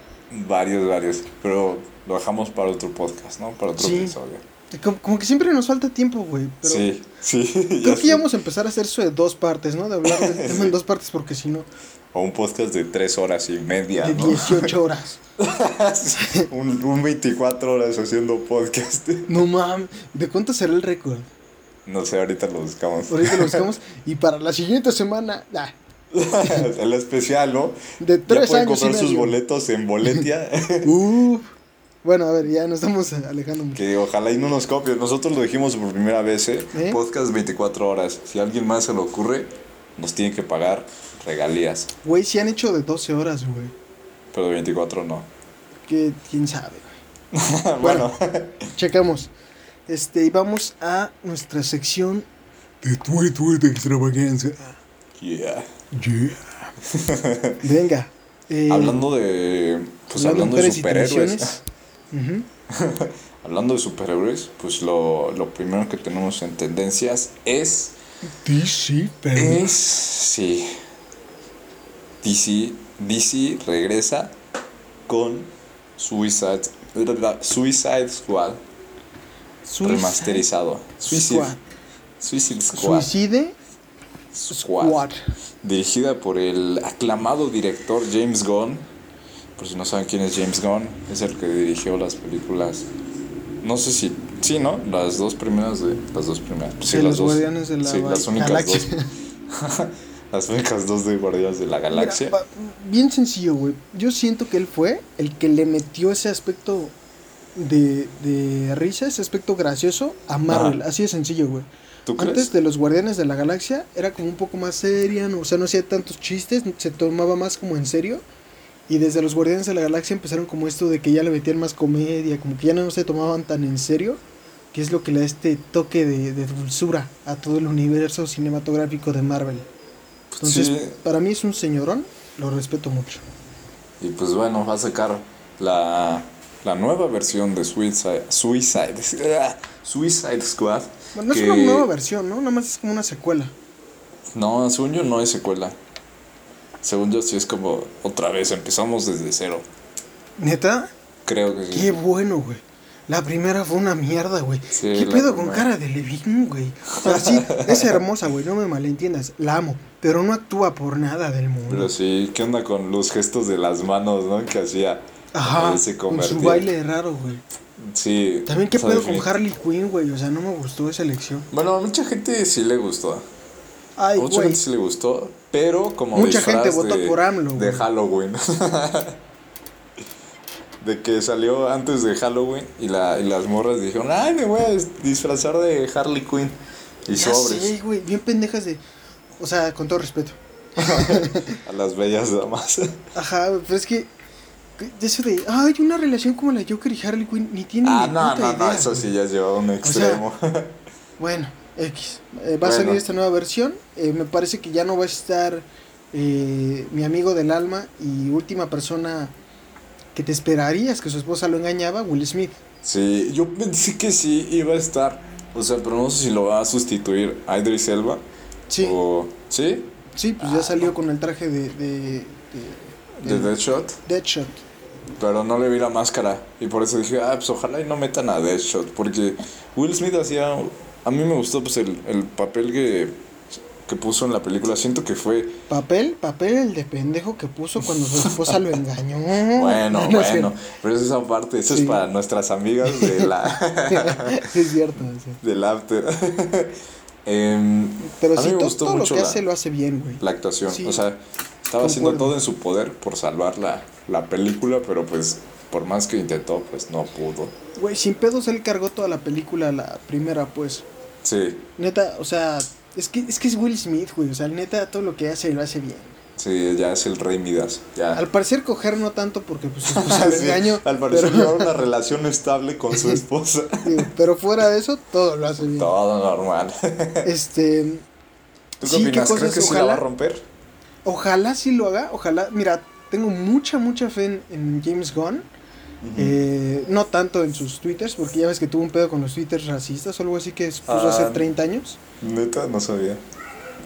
varios, varios, pero lo dejamos para otro podcast, ¿no? Para otro Sí. episodio. Como, como que siempre nos falta tiempo, güey. Pero Sí, sí. <laughs> creo que sé. ya vamos a empezar a hacer eso de dos partes, ¿no? De hablar del <laughs> tema en dos partes porque si no... O un podcast de 3 horas y media, De ¿no? 18 <laughs> horas. un, un 24 horas haciendo podcast. No mames. ¿De cuánto será el récord? No sé, ahorita lo buscamos. Ahorita lo buscamos. Y para la siguiente semana, ah, <laughs> el especial, ¿no? de Ya tres pueden años y comprar sus medio. boletos en Boletia. <laughs> Uh, bueno, a ver, ya nos estamos alejando mucho. que ojalá y no nos copien. Nosotros lo dijimos por primera vez, ¿eh? ¿Eh? Podcast 24 horas. Si a alguien más se le ocurre, nos tiene que pagar regalías. Güey, si han hecho de 12 horas, güey. Pero 24 no. Que quién sabe, güey. <laughs> bueno. Checamos. Este, y vamos a nuestra sección de tweet, tweet extravaganza. Yeah. Yeah. <laughs> Venga. eh, Hablando de. Pues hablando de superhéroes. <laughs> <laughs> Hablando de superhéroes, pues lo, lo primero que tenemos en tendencias es. DC, pero. Es. Sí. DC. DC regresa con Suicide. Suicide Squad Suicide remasterizado. Suicide Squad. Suicide Squad. Suicide Squad. Dirigida por el aclamado director James Gunn. Por si no saben quién es James Gunn, es el que dirigió las películas. No sé si. Sí, ¿no? Las dos primeras de. Las dos primeras. Sí, las los dos. Guardianes de la Sí, las únicas Galaxia. dos. <laughs> las únicas dos de Guardianes de la Galaxia. Mira, pa- bien sencillo, güey. Yo siento que él fue el que le metió ese aspecto de, de risa, ese aspecto gracioso a Marvel. Así de sencillo, güey. ¿Tú Antes crees? de los Guardianes de la Galaxia era como un poco más seria, no, o sea, no hacía tantos chistes, se tomaba más como en serio. Y desde los Guardianes de la Galaxia empezaron como esto de que ya le metían más comedia, como que ya no se tomaban tan en serio, que es lo que le da este toque de, de dulzura a todo el universo cinematográfico de Marvel. Entonces, Sí. para mí es un señorón, lo respeto mucho. Y pues bueno, va a sacar la, la nueva versión de Suicide, Suicide, <laughs> Suicide Squad. Bueno, no es una nueva versión, ¿no? Nada más es como una secuela. No, según yo no es secuela. Según yo sí es como otra vez, empezamos desde cero. ¿Neta? Creo que sí. Qué bueno, güey. La primera fue una mierda, güey. Sí, ¿Qué pedo con cara de Levin, güey? O sea, sí, es hermosa, güey, no me malentiendas. La amo, pero no actúa por nada del mundo. Pero sí, ¿qué onda con los gestos de las manos, no? Que hacía. Ajá, con su baile raro, güey. Sí. También qué pedo con Harley Quinn, güey. O sea, no me gustó esa elección. Bueno, a mucha gente sí le gustó. Ay, A mucha güey. gente sí le gustó, pero como Mucha gente votó de- por AMLO, De güey. Halloween. <laughs> de que salió antes de Halloween y, la, y las morras dijeron, ay, me voy a dis- disfrazar de Harley Quinn. Y Ya sobres sé, güey, bien pendejas de... O sea, con todo respeto. <laughs> a las bellas damas. Ajá, pero es que... que Eso de, ay, una relación como la Joker y Harley Quinn, ni tiene ah, ni no, puta no, no, idea, eso güey. sí ya lleva a un extremo. <laughs> Bueno, X. Eh, va a salir esta nueva versión. Eh, me parece que ya no va a estar eh, mi amigo del alma y última persona que te esperarías que su esposa lo engañaba, Will Smith. sí, yo pensé que sí iba a estar. O sea, pero no sé si lo va a sustituir a Idris Elba. Sí, O, ¿Sí? sí, pues ya salió con el traje de, de, de, De Deadshot. Deadshot. Pero no le vi la máscara. Y por eso dije, ah, pues ojalá y no metan a Deadshot. Porque Will Smith hacía. A mí me gustó pues el, el papel que, que puso en la película. Siento que fue. Papel, papel el de pendejo que puso cuando su esposa lo engañó. <laughs> Bueno, <laughs> No es bueno. Pero es esa parte. Eso Sí. es para nuestras amigas de la. <laughs> Sí, es cierto. sí. del after. Em, Pero a sí, mí me gustó todo lo mucho que la, hace lo hace bien, güey. la actuación. Sí. O sea, estaba haciendo todo en su poder por salvar la, la película. Pero pues, por más que intentó, pues no pudo. Güey, sin pedos él cargó toda la película, la primera, pues. Sí. Neta, o sea, es que es que es Will Smith, güey. O sea, neta, todo lo que hace lo hace bien. Sí, ya es el rey Midas. Ya. Al parecer coger no tanto porque pues su esposa <laughs> Sí, engañó. al parecer pero, lleva una relación estable con su <laughs> esposa. pero fuera de eso, todo lo hace bien. Todo normal. <laughs> Este, ¿Tú qué Sí, ¿qué? ¿Crees que sí la va Ojalá. a romper? ojalá sí lo haga. Ojalá, mira, tengo mucha, mucha fe en, en James Gunn. Eh, no tanto en sus twitters, porque ya ves que tuvo un pedo con los twitters racistas o algo así que puso Ah. hace 30 años. Neta, no sabía.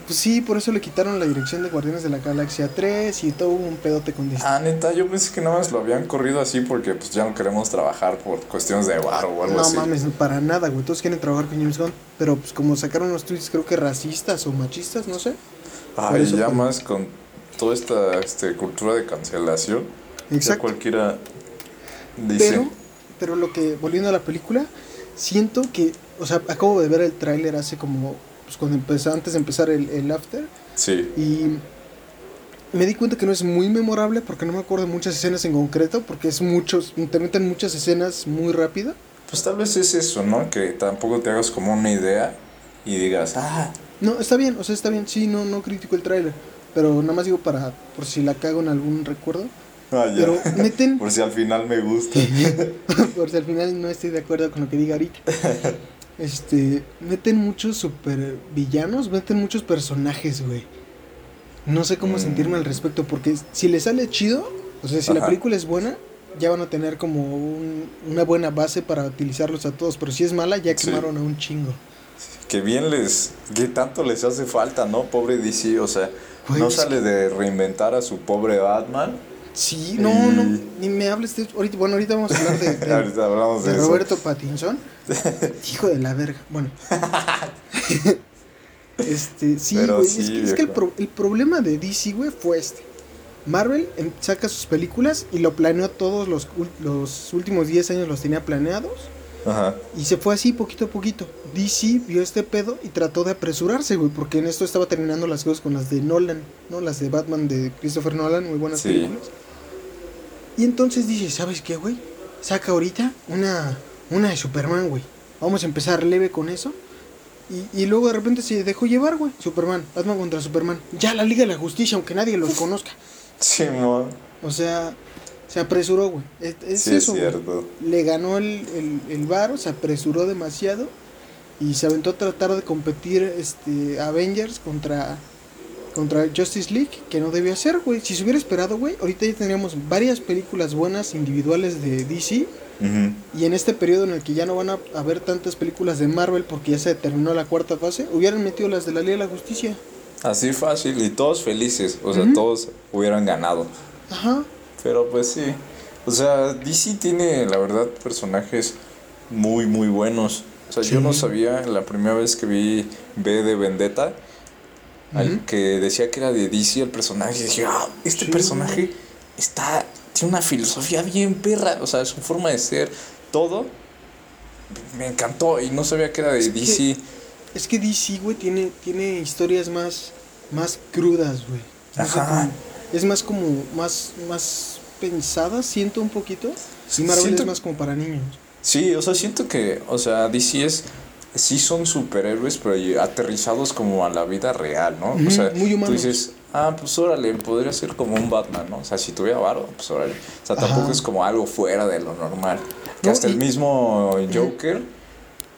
Pues sí, por eso le quitaron la dirección de Guardianes de la Galaxia 3 y todo un pedote con Disney. Ah, neta, yo pensé que nada más lo habían corrido así porque pues ya no queremos trabajar por cuestiones de bar o algo no así. mames, para nada, güey. Todos quieren trabajar con James Gunn. Pero pues como sacaron unos tweets creo que racistas o machistas, no sé. eso, ya por- más con toda esta este, cultura de cancelación. Ya Exacto. cualquiera dice. Pero, pero lo que, volviendo a la película, siento que, o sea, acabo de ver el tráiler hace como, pues cuando empezó, antes de empezar el, el after, Sí. y me di cuenta que no es muy memorable porque no me acuerdo de muchas escenas en concreto, porque es muchos, te meten muchas escenas muy rápido. Pues tal vez es eso, ¿no? Que tampoco te hagas como una idea y digas, ah, No, está bien, o sea, está bien, sí, no, no critico el tráiler, pero nada más digo para, por si la cago en algún recuerdo, ah, ya. pero meten, <laughs> Por si al final me gusta. <laughs> por si al final no estoy de acuerdo con lo que diga ahorita. <laughs> Este, meten muchos super villanos, meten muchos personajes, güey. No sé cómo Mm. sentirme al respecto, porque si le sale chido, o sea, si la película es buena, ya van a tener como un- una buena base para utilizarlos a todos, pero si es mala, ya Sí. quemaron a un chingo. que bien les, que tanto les hace falta, ¿no? Pobre DC, o sea, Güey, no sale de reinventar a su pobre Batman. Sí, no, no, ni me hables de ahorita, bueno, ahorita vamos a hablar de, <laughs> de- Ahorita hablamos de, de eso. Roberto Pattinson. <laughs> Hijo de la verga. Bueno. <laughs> este, sí, güey. sí, es que, es que el, pro- el problema de DC, güey, fue este. Marvel em, saca sus películas y lo planeó todos los, los últimos 10 años, los tenía planeados. Ajá. Y se fue así poquito a poquito. DC vio este pedo y trató de apresurarse, güey, porque en esto estaba terminando las cosas con las de Nolan, ¿no? Las de Batman de Christopher Nolan, muy buenas Sí. películas. Y entonces dice, ¿sabes qué, güey? Saca ahorita una, una de Superman, güey. Vamos a empezar leve con eso. Y, y luego de repente se dejó llevar, güey. Superman, Batman contra Superman. Ya la Liga de la Justicia, aunque nadie los <laughs> conozca. Simón. O sea, se apresuró, güey. Es, es Sí, es eso, güey cierto. le ganó el, el, el varo, se apresuró demasiado y se aventó a tratar de competir este Avengers contra contra Justice League, que no debió hacer, güey. Si se hubiera esperado, güey, ahorita ya tendríamos varias películas buenas individuales de DC y en este periodo en el que ya no van a haber tantas películas de Marvel porque ya se terminó la cuarta fase, hubieran metido las de la Liga de la Justicia. Así fácil y todos felices, o sea, todos hubieran ganado. Ajá. Pero pues sí. O sea, DC tiene, la verdad, personajes muy, muy buenos. O sea, yo no sabía la primera vez que vi B de Vendetta, al que decía que era de DC el personaje, y dije, ah, este Sí. personaje está, tiene una filosofía bien perra. O sea, su forma de ser, todo. Me encantó y no sabía que era de Es que- DC. Es que DC, güey, tiene, tiene historias más, más crudas, güey. No sé Ajá. cómo- es más como, más, más pensadas, siento un poquito. Y Marvel Siento- es más como para niños. Sí, o sea, siento que, o sea, DC es, sí son superhéroes, pero aterrizados como a la vida real, ¿no? O sea, muy tú dices, ah, pues órale, podría ser como un Batman, ¿no? O sea, si tuviera varo, pues órale. O sea, Ajá. tampoco es como algo fuera de lo normal. Que No, hasta y- el mismo Joker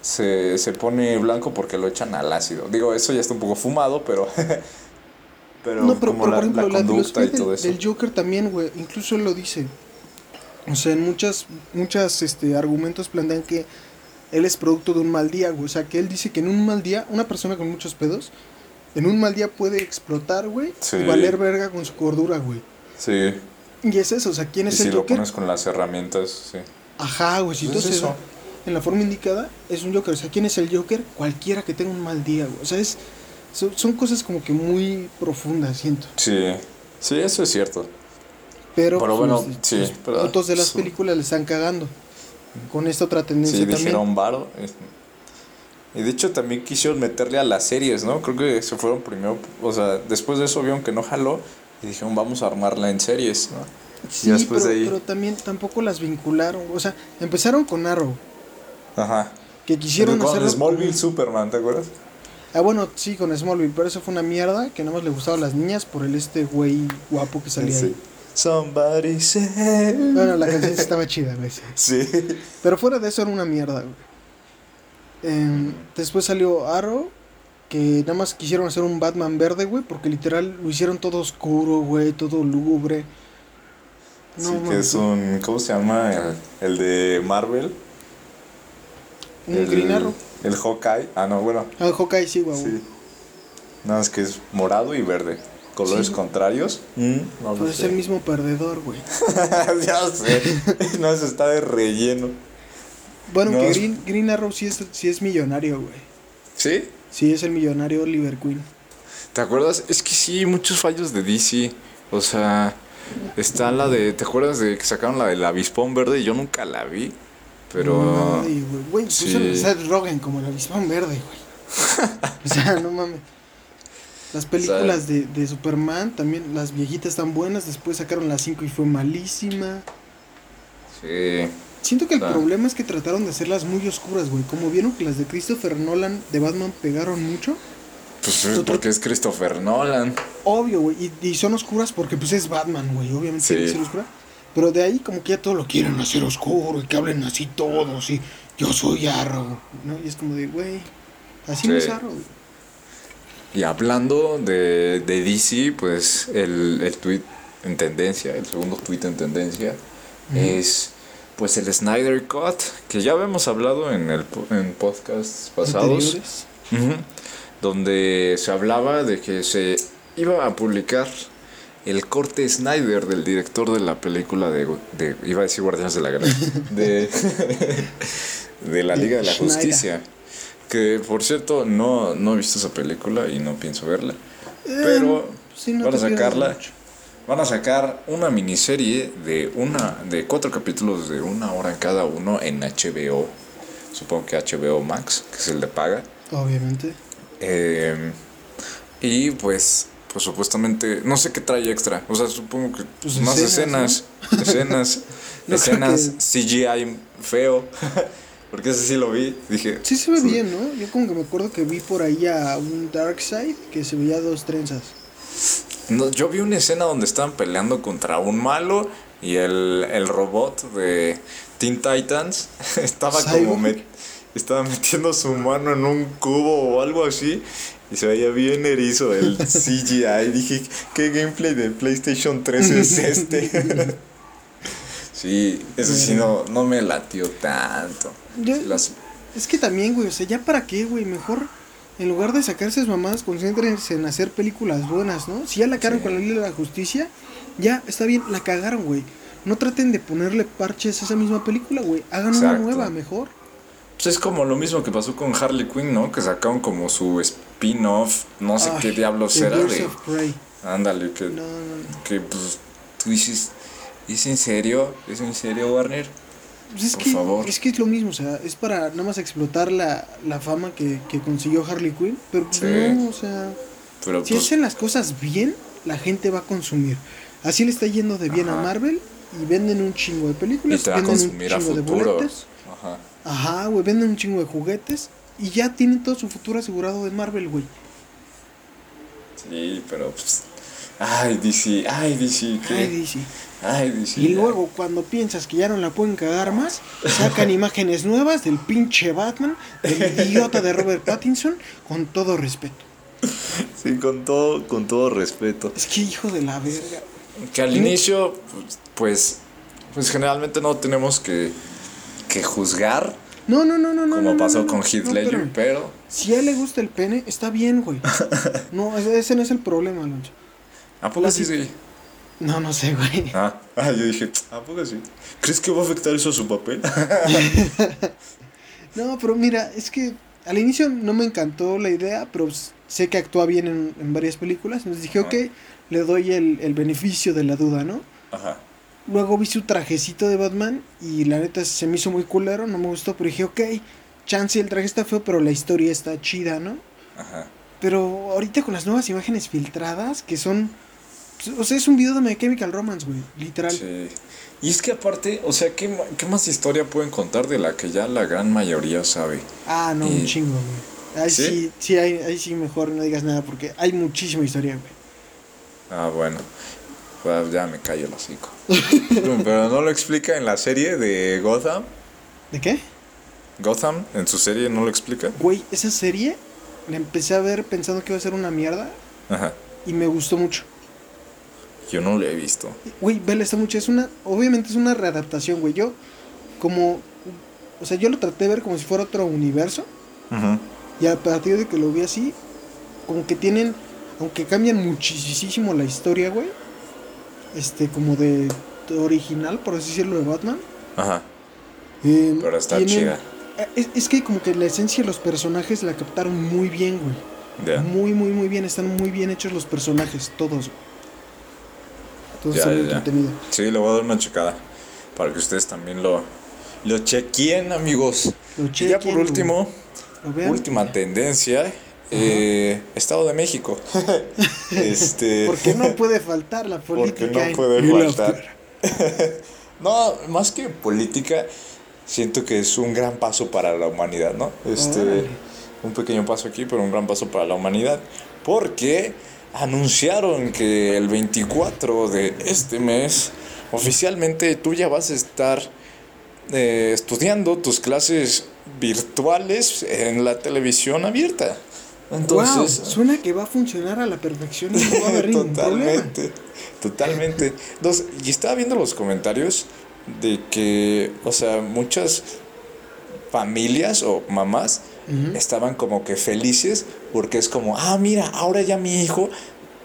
se, se pone blanco porque lo echan al ácido. Digo, eso ya está un poco fumado, pero... <laughs> pero no, pero, como pero, la, por ejemplo, la la, conducta y todo del, eso. del Joker también, güey, incluso él lo dice. O sea, en muchas, muchas este, argumentos plantean que él es producto de un mal día, güey. O sea, que él dice que en un mal día, una persona con muchos pedos, en un mal día puede explotar, güey, Sí. y valer verga con su cordura, güey. Sí, Y es eso, o sea, ¿quién y es si el lo Joker? pones con las herramientas, sí. Ajá, güey, si Pues tú es se da eso. en la forma indicada, es un Joker. O sea, ¿quién es el Joker? Cualquiera que tenga un mal día, güey. O sea, es, son, son cosas como que muy profundas, siento. Sí, sí, eso es cierto. Pero, Pero pues, bueno, los, sí, los pero- putos de las películas le están cagando. Con esta otra tendencia Sí, también. dijeron varo. Y de hecho también quisieron meterle a las series, ¿no? Creo que se fueron primero, o sea, después de eso vieron que no jaló y dijeron vamos a armarla en series, ¿no? Sí, y después pero, de ahí- pero también tampoco las vincularon. O sea, empezaron con Arrow, Ajá. que quisieron con hacerlo. Smallville Superman, ¿te acuerdas? Ah, bueno, sí, con Smallville, pero eso fue una mierda que nada más le gustaba a las niñas por el este güey guapo que salía ahí. Somebody said. Bueno, la canción sí estaba chida, güey. sí. <laughs> Sí. Pero fuera de eso era una mierda, güey. Em, después salió Arrow, que nada más quisieron hacer un Batman verde, güey, porque literal lo hicieron todo oscuro, güey, todo lúgubre. No, sí, que es un. ¿Cómo se llama? El, el de Marvel. Un el, Green Arrow. El Hawkeye. Ah, no, bueno. Ah, Hawkeye, sí, güey. Sí. Nada más que es morado y verde. Colores Sí. contrarios. Mm, no Pero es sé. el mismo perdedor, güey. <laughs> ya sé. <laughs> no, se está de relleno. Bueno, No, que es- Green, Green Arrow sí es, sí es millonario, güey. ¿Sí? Sí es el millonario Oliver Queen. ¿Te acuerdas? Es que sí, muchos fallos de DC. O sea, está la de. ¿Te acuerdas de que sacaron la del avispón verde? Yo nunca la vi. Pero. Ay, güey, güey, sí. pusieron a Seth Rogen como el avispón verde, güey. o sea, no mames. Las películas de, de Superman también, las viejitas están buenas. Después sacaron las 5 y fue malísima. Sí. Siento que el problema es que trataron de hacerlas muy oscuras, güey. Como vieron que las de Christopher Nolan de Batman pegaron mucho. Pues es porque es Christopher Nolan. Obvio, güey. Y, y son oscuras porque pues es Batman, güey. Obviamente Sí. tiene que ser oscura. Pero de ahí como que ya todo lo quieren hacer oscuro y que hablen así todos y yo soy Arrow, ¿no? Y es como de, güey, así no es Arrow. Y hablando de, de DC, pues el, el tweet en tendencia, el segundo tweet en tendencia, es pues el Snyder Cut, que ya habíamos hablado en, el, en podcasts pasados. Ujú. donde se hablaba de que se iba a publicar el corte Snyder del director de la película de, de- iba a decir Guardianes de la Galaxia, <laughs> de, de la Liga de la. Justicia. Que por cierto, no, no he visto esa película y no pienso verla. Eh, Pero sí, no van a sacarla. Van a sacar una miniserie de una de cuatro capítulos de una hora en cada uno en HBO. Supongo que HBO Max, que es el de paga. Obviamente. Eh, y pues, pues supuestamente, no sé qué trae extra. O sea, supongo que Pues más escenas, escenas, escenas, <laughs> No creo escenas que- CGI feo. <laughs> Porque ese sí lo vi. Dije, Sí se ve bien, ¿no? Yo como que me acuerdo que vi por ahí a un Darkseid que se veía dos trenzas. No, yo vi una escena donde estaban peleando contra un malo y el, el robot de Teen Titans <laughs> estaba como met- estaba metiendo su mano en un cubo o algo así y se veía bien erizo el <laughs> CGI. Dije, ¿qué gameplay de PlayStation 3 es este? <laughs> sí, eso sí no, no me latió tanto. Yo- Las- Es que también, güey, o sea, ya para qué, güey, mejor en lugar de sacarse esas mamadas, concéntrense en hacer películas buenas, ¿no? Si ya la cagaron Sí. con la Liga de la Justicia, ya está bien, la cagaron, güey. No traten de ponerle parches a esa misma película, güey. Hagan una nueva, mejor. Pues es como lo mismo que pasó con Harley Quinn, ¿no? Que sacaron como su spin-off, no sé Ay, qué diablos era de... Ándale, que, No, no, no. que pues tú dices, ¿es en serio? ¿Es en serio, Warner? Pues es Por que, favor. es que es lo mismo, o sea, es para nada más explotar la, la fama que, que consiguió Harley Quinn, pero Sí. no, o sea, Pero si pues, hacen las cosas bien, la gente va a consumir. Así le está yendo de bien a. Marvel y venden un chingo de y películas, te va a un consumir a de futuro. boletos. Ajá. Ajá, güey, venden un chingo de juguetes y ya tienen todo su futuro asegurado de Marvel, güey. Sí, pero pues... Ay, DC, ay, DC, ¿qué? Ay, DC. Ay, DC. Y luego, cuando piensas que ya no la pueden cagar más, sacan <laughs> imágenes nuevas del pinche Batman, del idiota de Robert Pattinson, con todo respeto. Sí, con todo, con todo respeto. Es que hijo de la verga. Que al inicio, pues, pues generalmente no tenemos que, que juzgar, No, no, no, no, no. como no, pasó no, no, con no, Heath no, Ledger, pero... Si a él le gusta el pene, está bien, güey. <laughs> No, ese no es el problema, Alonso. ¿A poco sí, sí? No, no sé, güey. Ah, ah, yo dije, ¿a poco sí? ¿Crees que va a afectar eso a su papel? <laughs> No, pero mira, es que al inicio no me encantó la idea, pero sé que actúa bien en, en varias películas. Entonces dije, Ajá. ok, le doy el, el beneficio de la duda, ¿no? Ajá. Luego vi su trajecito de Batman y la neta se me hizo muy culero, no me gustó, pero dije, ok, chance el traje está feo, pero la historia está chida, ¿no? Ajá. Pero ahorita con las nuevas imágenes filtradas, que son... O sea, es un video de My Chemical Romance, güey, literal. Sí. Y es que aparte, o sea, ¿qué, ¿qué más historia pueden contar de la que ya la gran mayoría sabe? Ah, no, un Y- chingo, güey. Ahí ¿Sí? sí, sí, ahí, ahí sí mejor no digas nada porque hay muchísima historia, güey. Ah, bueno. Pues ya me callo el hocico. Pero no lo explica en la serie de Gotham. ¿De qué? Gotham, en su serie no lo explica. Güey, esa serie la empecé a ver pensando que iba a ser una mierda Ajá. y me gustó mucho. Yo no lo he visto. Güey, vele, está mucho. Es una, obviamente es una readaptación, güey. Yo, como, o sea, yo lo traté de ver como si fuera otro universo. Ajá. Y a partir de que lo vi así, como que tienen, aunque cambian muchísimo la historia, güey. Este, como de, original, por así decirlo, de Batman. Ajá. eh, Pero está tienen- chida. eh, Es, es que como que la esencia de los personajes la captaron muy bien, güey. Ya. Muy, muy, muy bien. Están muy bien hechos los personajes, todos. güey. Entonces Ya, está muy ya, ya. entretenido. Sí, le voy a dar una checada para que ustedes también lo, lo chequeen, amigos. Lo y ya por chequen, último, última tendencia, eh, Estado de México. <laughs> este, Porque no puede faltar la política. Porque no puede faltar. <laughs> no, más que política, siento que es un gran paso para la humanidad, ¿no? Este, un pequeño paso aquí, pero un gran paso para la humanidad. Porque anunciaron que el 24 de este mes, oficialmente tú ya vas a estar eh, estudiando tus clases virtuales en la televisión abierta. Entonces, wow, suena que va a funcionar a la perfección y no va a haber <laughs> totalmente, totalmente. Entonces, y estaba viendo los comentarios de que, o sea, muchas familias o mamás estaban como que felices porque es como, ah, mira, ahora ya mi hijo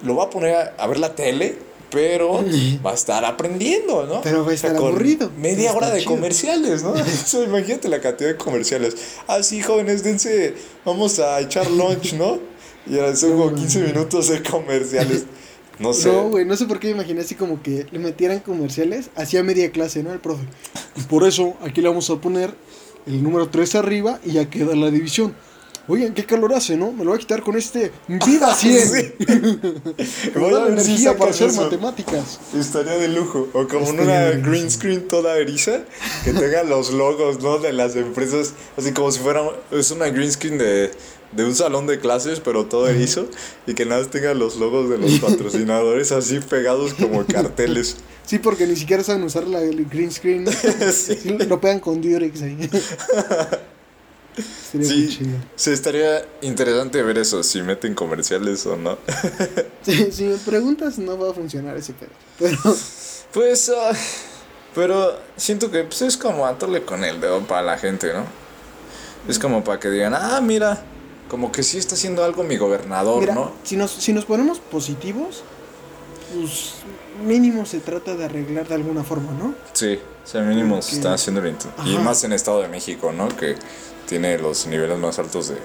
lo va a poner a, a ver la tele, pero <laughs> va a estar aprendiendo, ¿no? Pero va a estar con aburrido, Media hora de chido. comerciales, ¿no? <laughs> O sea, imagínate la cantidad de comerciales. Ah, sí, jóvenes, dense, vamos a echar lunch, ¿no? Y ahora son como 15 minutos de comerciales. <laughs> No sé. No, güey, no sé por qué me imaginé así como que le metieran comerciales hacía media clase, ¿no? El profe. Y por eso aquí le vamos a poner el número 3 arriba y ya queda la división. Oigan, qué calor hace, ¿no? Me lo voy a quitar con este Viva 100. <laughs> Sí. <laughs> Voy a si energía para hacer eso. matemáticas. Estaría de lujo. O como en una green screen toda eriza que tenga los logos, ¿no? De las empresas. Así como si fuera. Es una green screen de, de un salón de clases, pero todo erizo. Y que nada más tenga los logos de los <laughs> patrocinadores así pegados como carteles. Sí, porque ni siquiera saben usar la el green screen. Sí, Lo pegan con Durex ahí. Sería muy Sí, chido. sí, estaría interesante ver eso, si meten comerciales o no. <laughs> Sí, si me preguntas, no va a funcionar ese pedo. Pero <laughs> Pues, ah, pero siento que pues, es como atarle con el dedo para la gente, ¿no? Es como para que digan, ah, mira, como que sí está haciendo algo mi gobernador, Mira, ¿no? si nos, si nos ponemos positivos, pues mínimo se trata de arreglar de alguna forma, ¿no? Sí, o sea, mínimo se está haciendo bien. Y más en Estado de México, ¿no? Que tiene los niveles más altos de,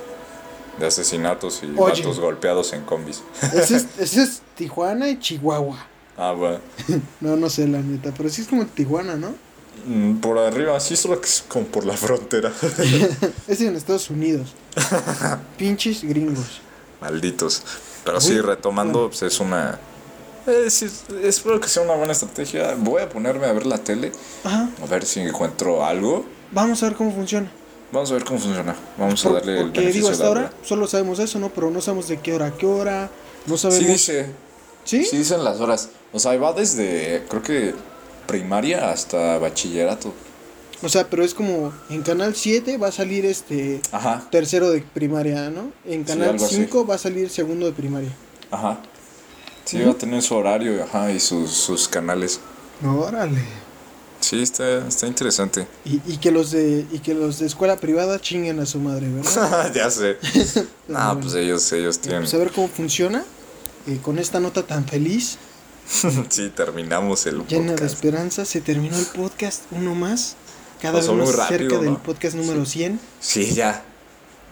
de asesinatos y Oye. vatos golpeados en combis. <laughs> Ese es, <laughs> ese es Tijuana y Chihuahua. Ah, bueno. <laughs> No, no sé la neta, pero sí es como Tijuana, ¿no? Mm, Por arriba, sí, solo que es como por la frontera. Es en Estados Unidos. Pinches gringos. Malditos. Pero sí, retomando, bueno. pues es una. eh, sí, espero que sea una buena estrategia. Voy a ponerme a ver la tele, Ajá. a ver si encuentro algo. Vamos a ver cómo funciona. Vamos a ver cómo funciona. Vamos a darle el porque beneficio digo, hasta ahora solo sabemos eso, ¿no? Pero no sabemos de qué hora a qué hora. No sabemos. Sí dice, ¿Sí? sí dicen las horas. O sea, va desde, creo que primaria hasta bachillerato. O sea, pero es como en Canal 7 va a salir este Ajá, tercero de primaria, ¿no? En Sí, Canal así. 5 va a salir segundo de primaria. ajá. Sí, va a tener su horario, ajá, y sus, sus canales. Órale. Sí, está, está interesante. Y, y que los de y que los de escuela privada chinguen a su madre, ¿verdad? <laughs> ya sé. <laughs> no, bueno. pues ellos, ellos tienen. Vamos a ver cómo funciona. Y con esta nota tan feliz, <laughs> sí, terminamos el llena de esperanza, se terminó el podcast, uno más. Cada Pasó vez más rápido, cerca del podcast número 100. Sí, ya.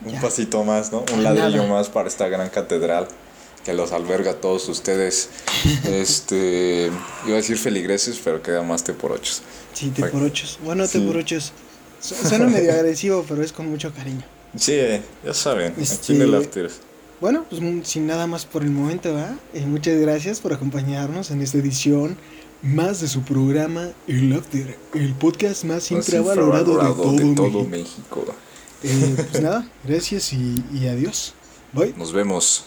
Un Ya. pasito más, ¿no? Un ladrillo más para esta gran catedral que los alberga a todos ustedes. este. Iba a decir feligreses, pero queda más te por ochos. Sí, te por ochos. Bueno, te Sí. por ochos. Su- Suena medio <laughs> agresivo, pero es con mucho cariño. Sí, ya saben, aquí Este- en el after. Bueno, pues mm, sin nada más por el momento, ¿va? Eh, muchas gracias por acompañarnos en esta edición más de su programa El After, el podcast más infravalorado de todo, México. México. Eh, pues nada, gracias y, y adiós. Bye. Nos vemos.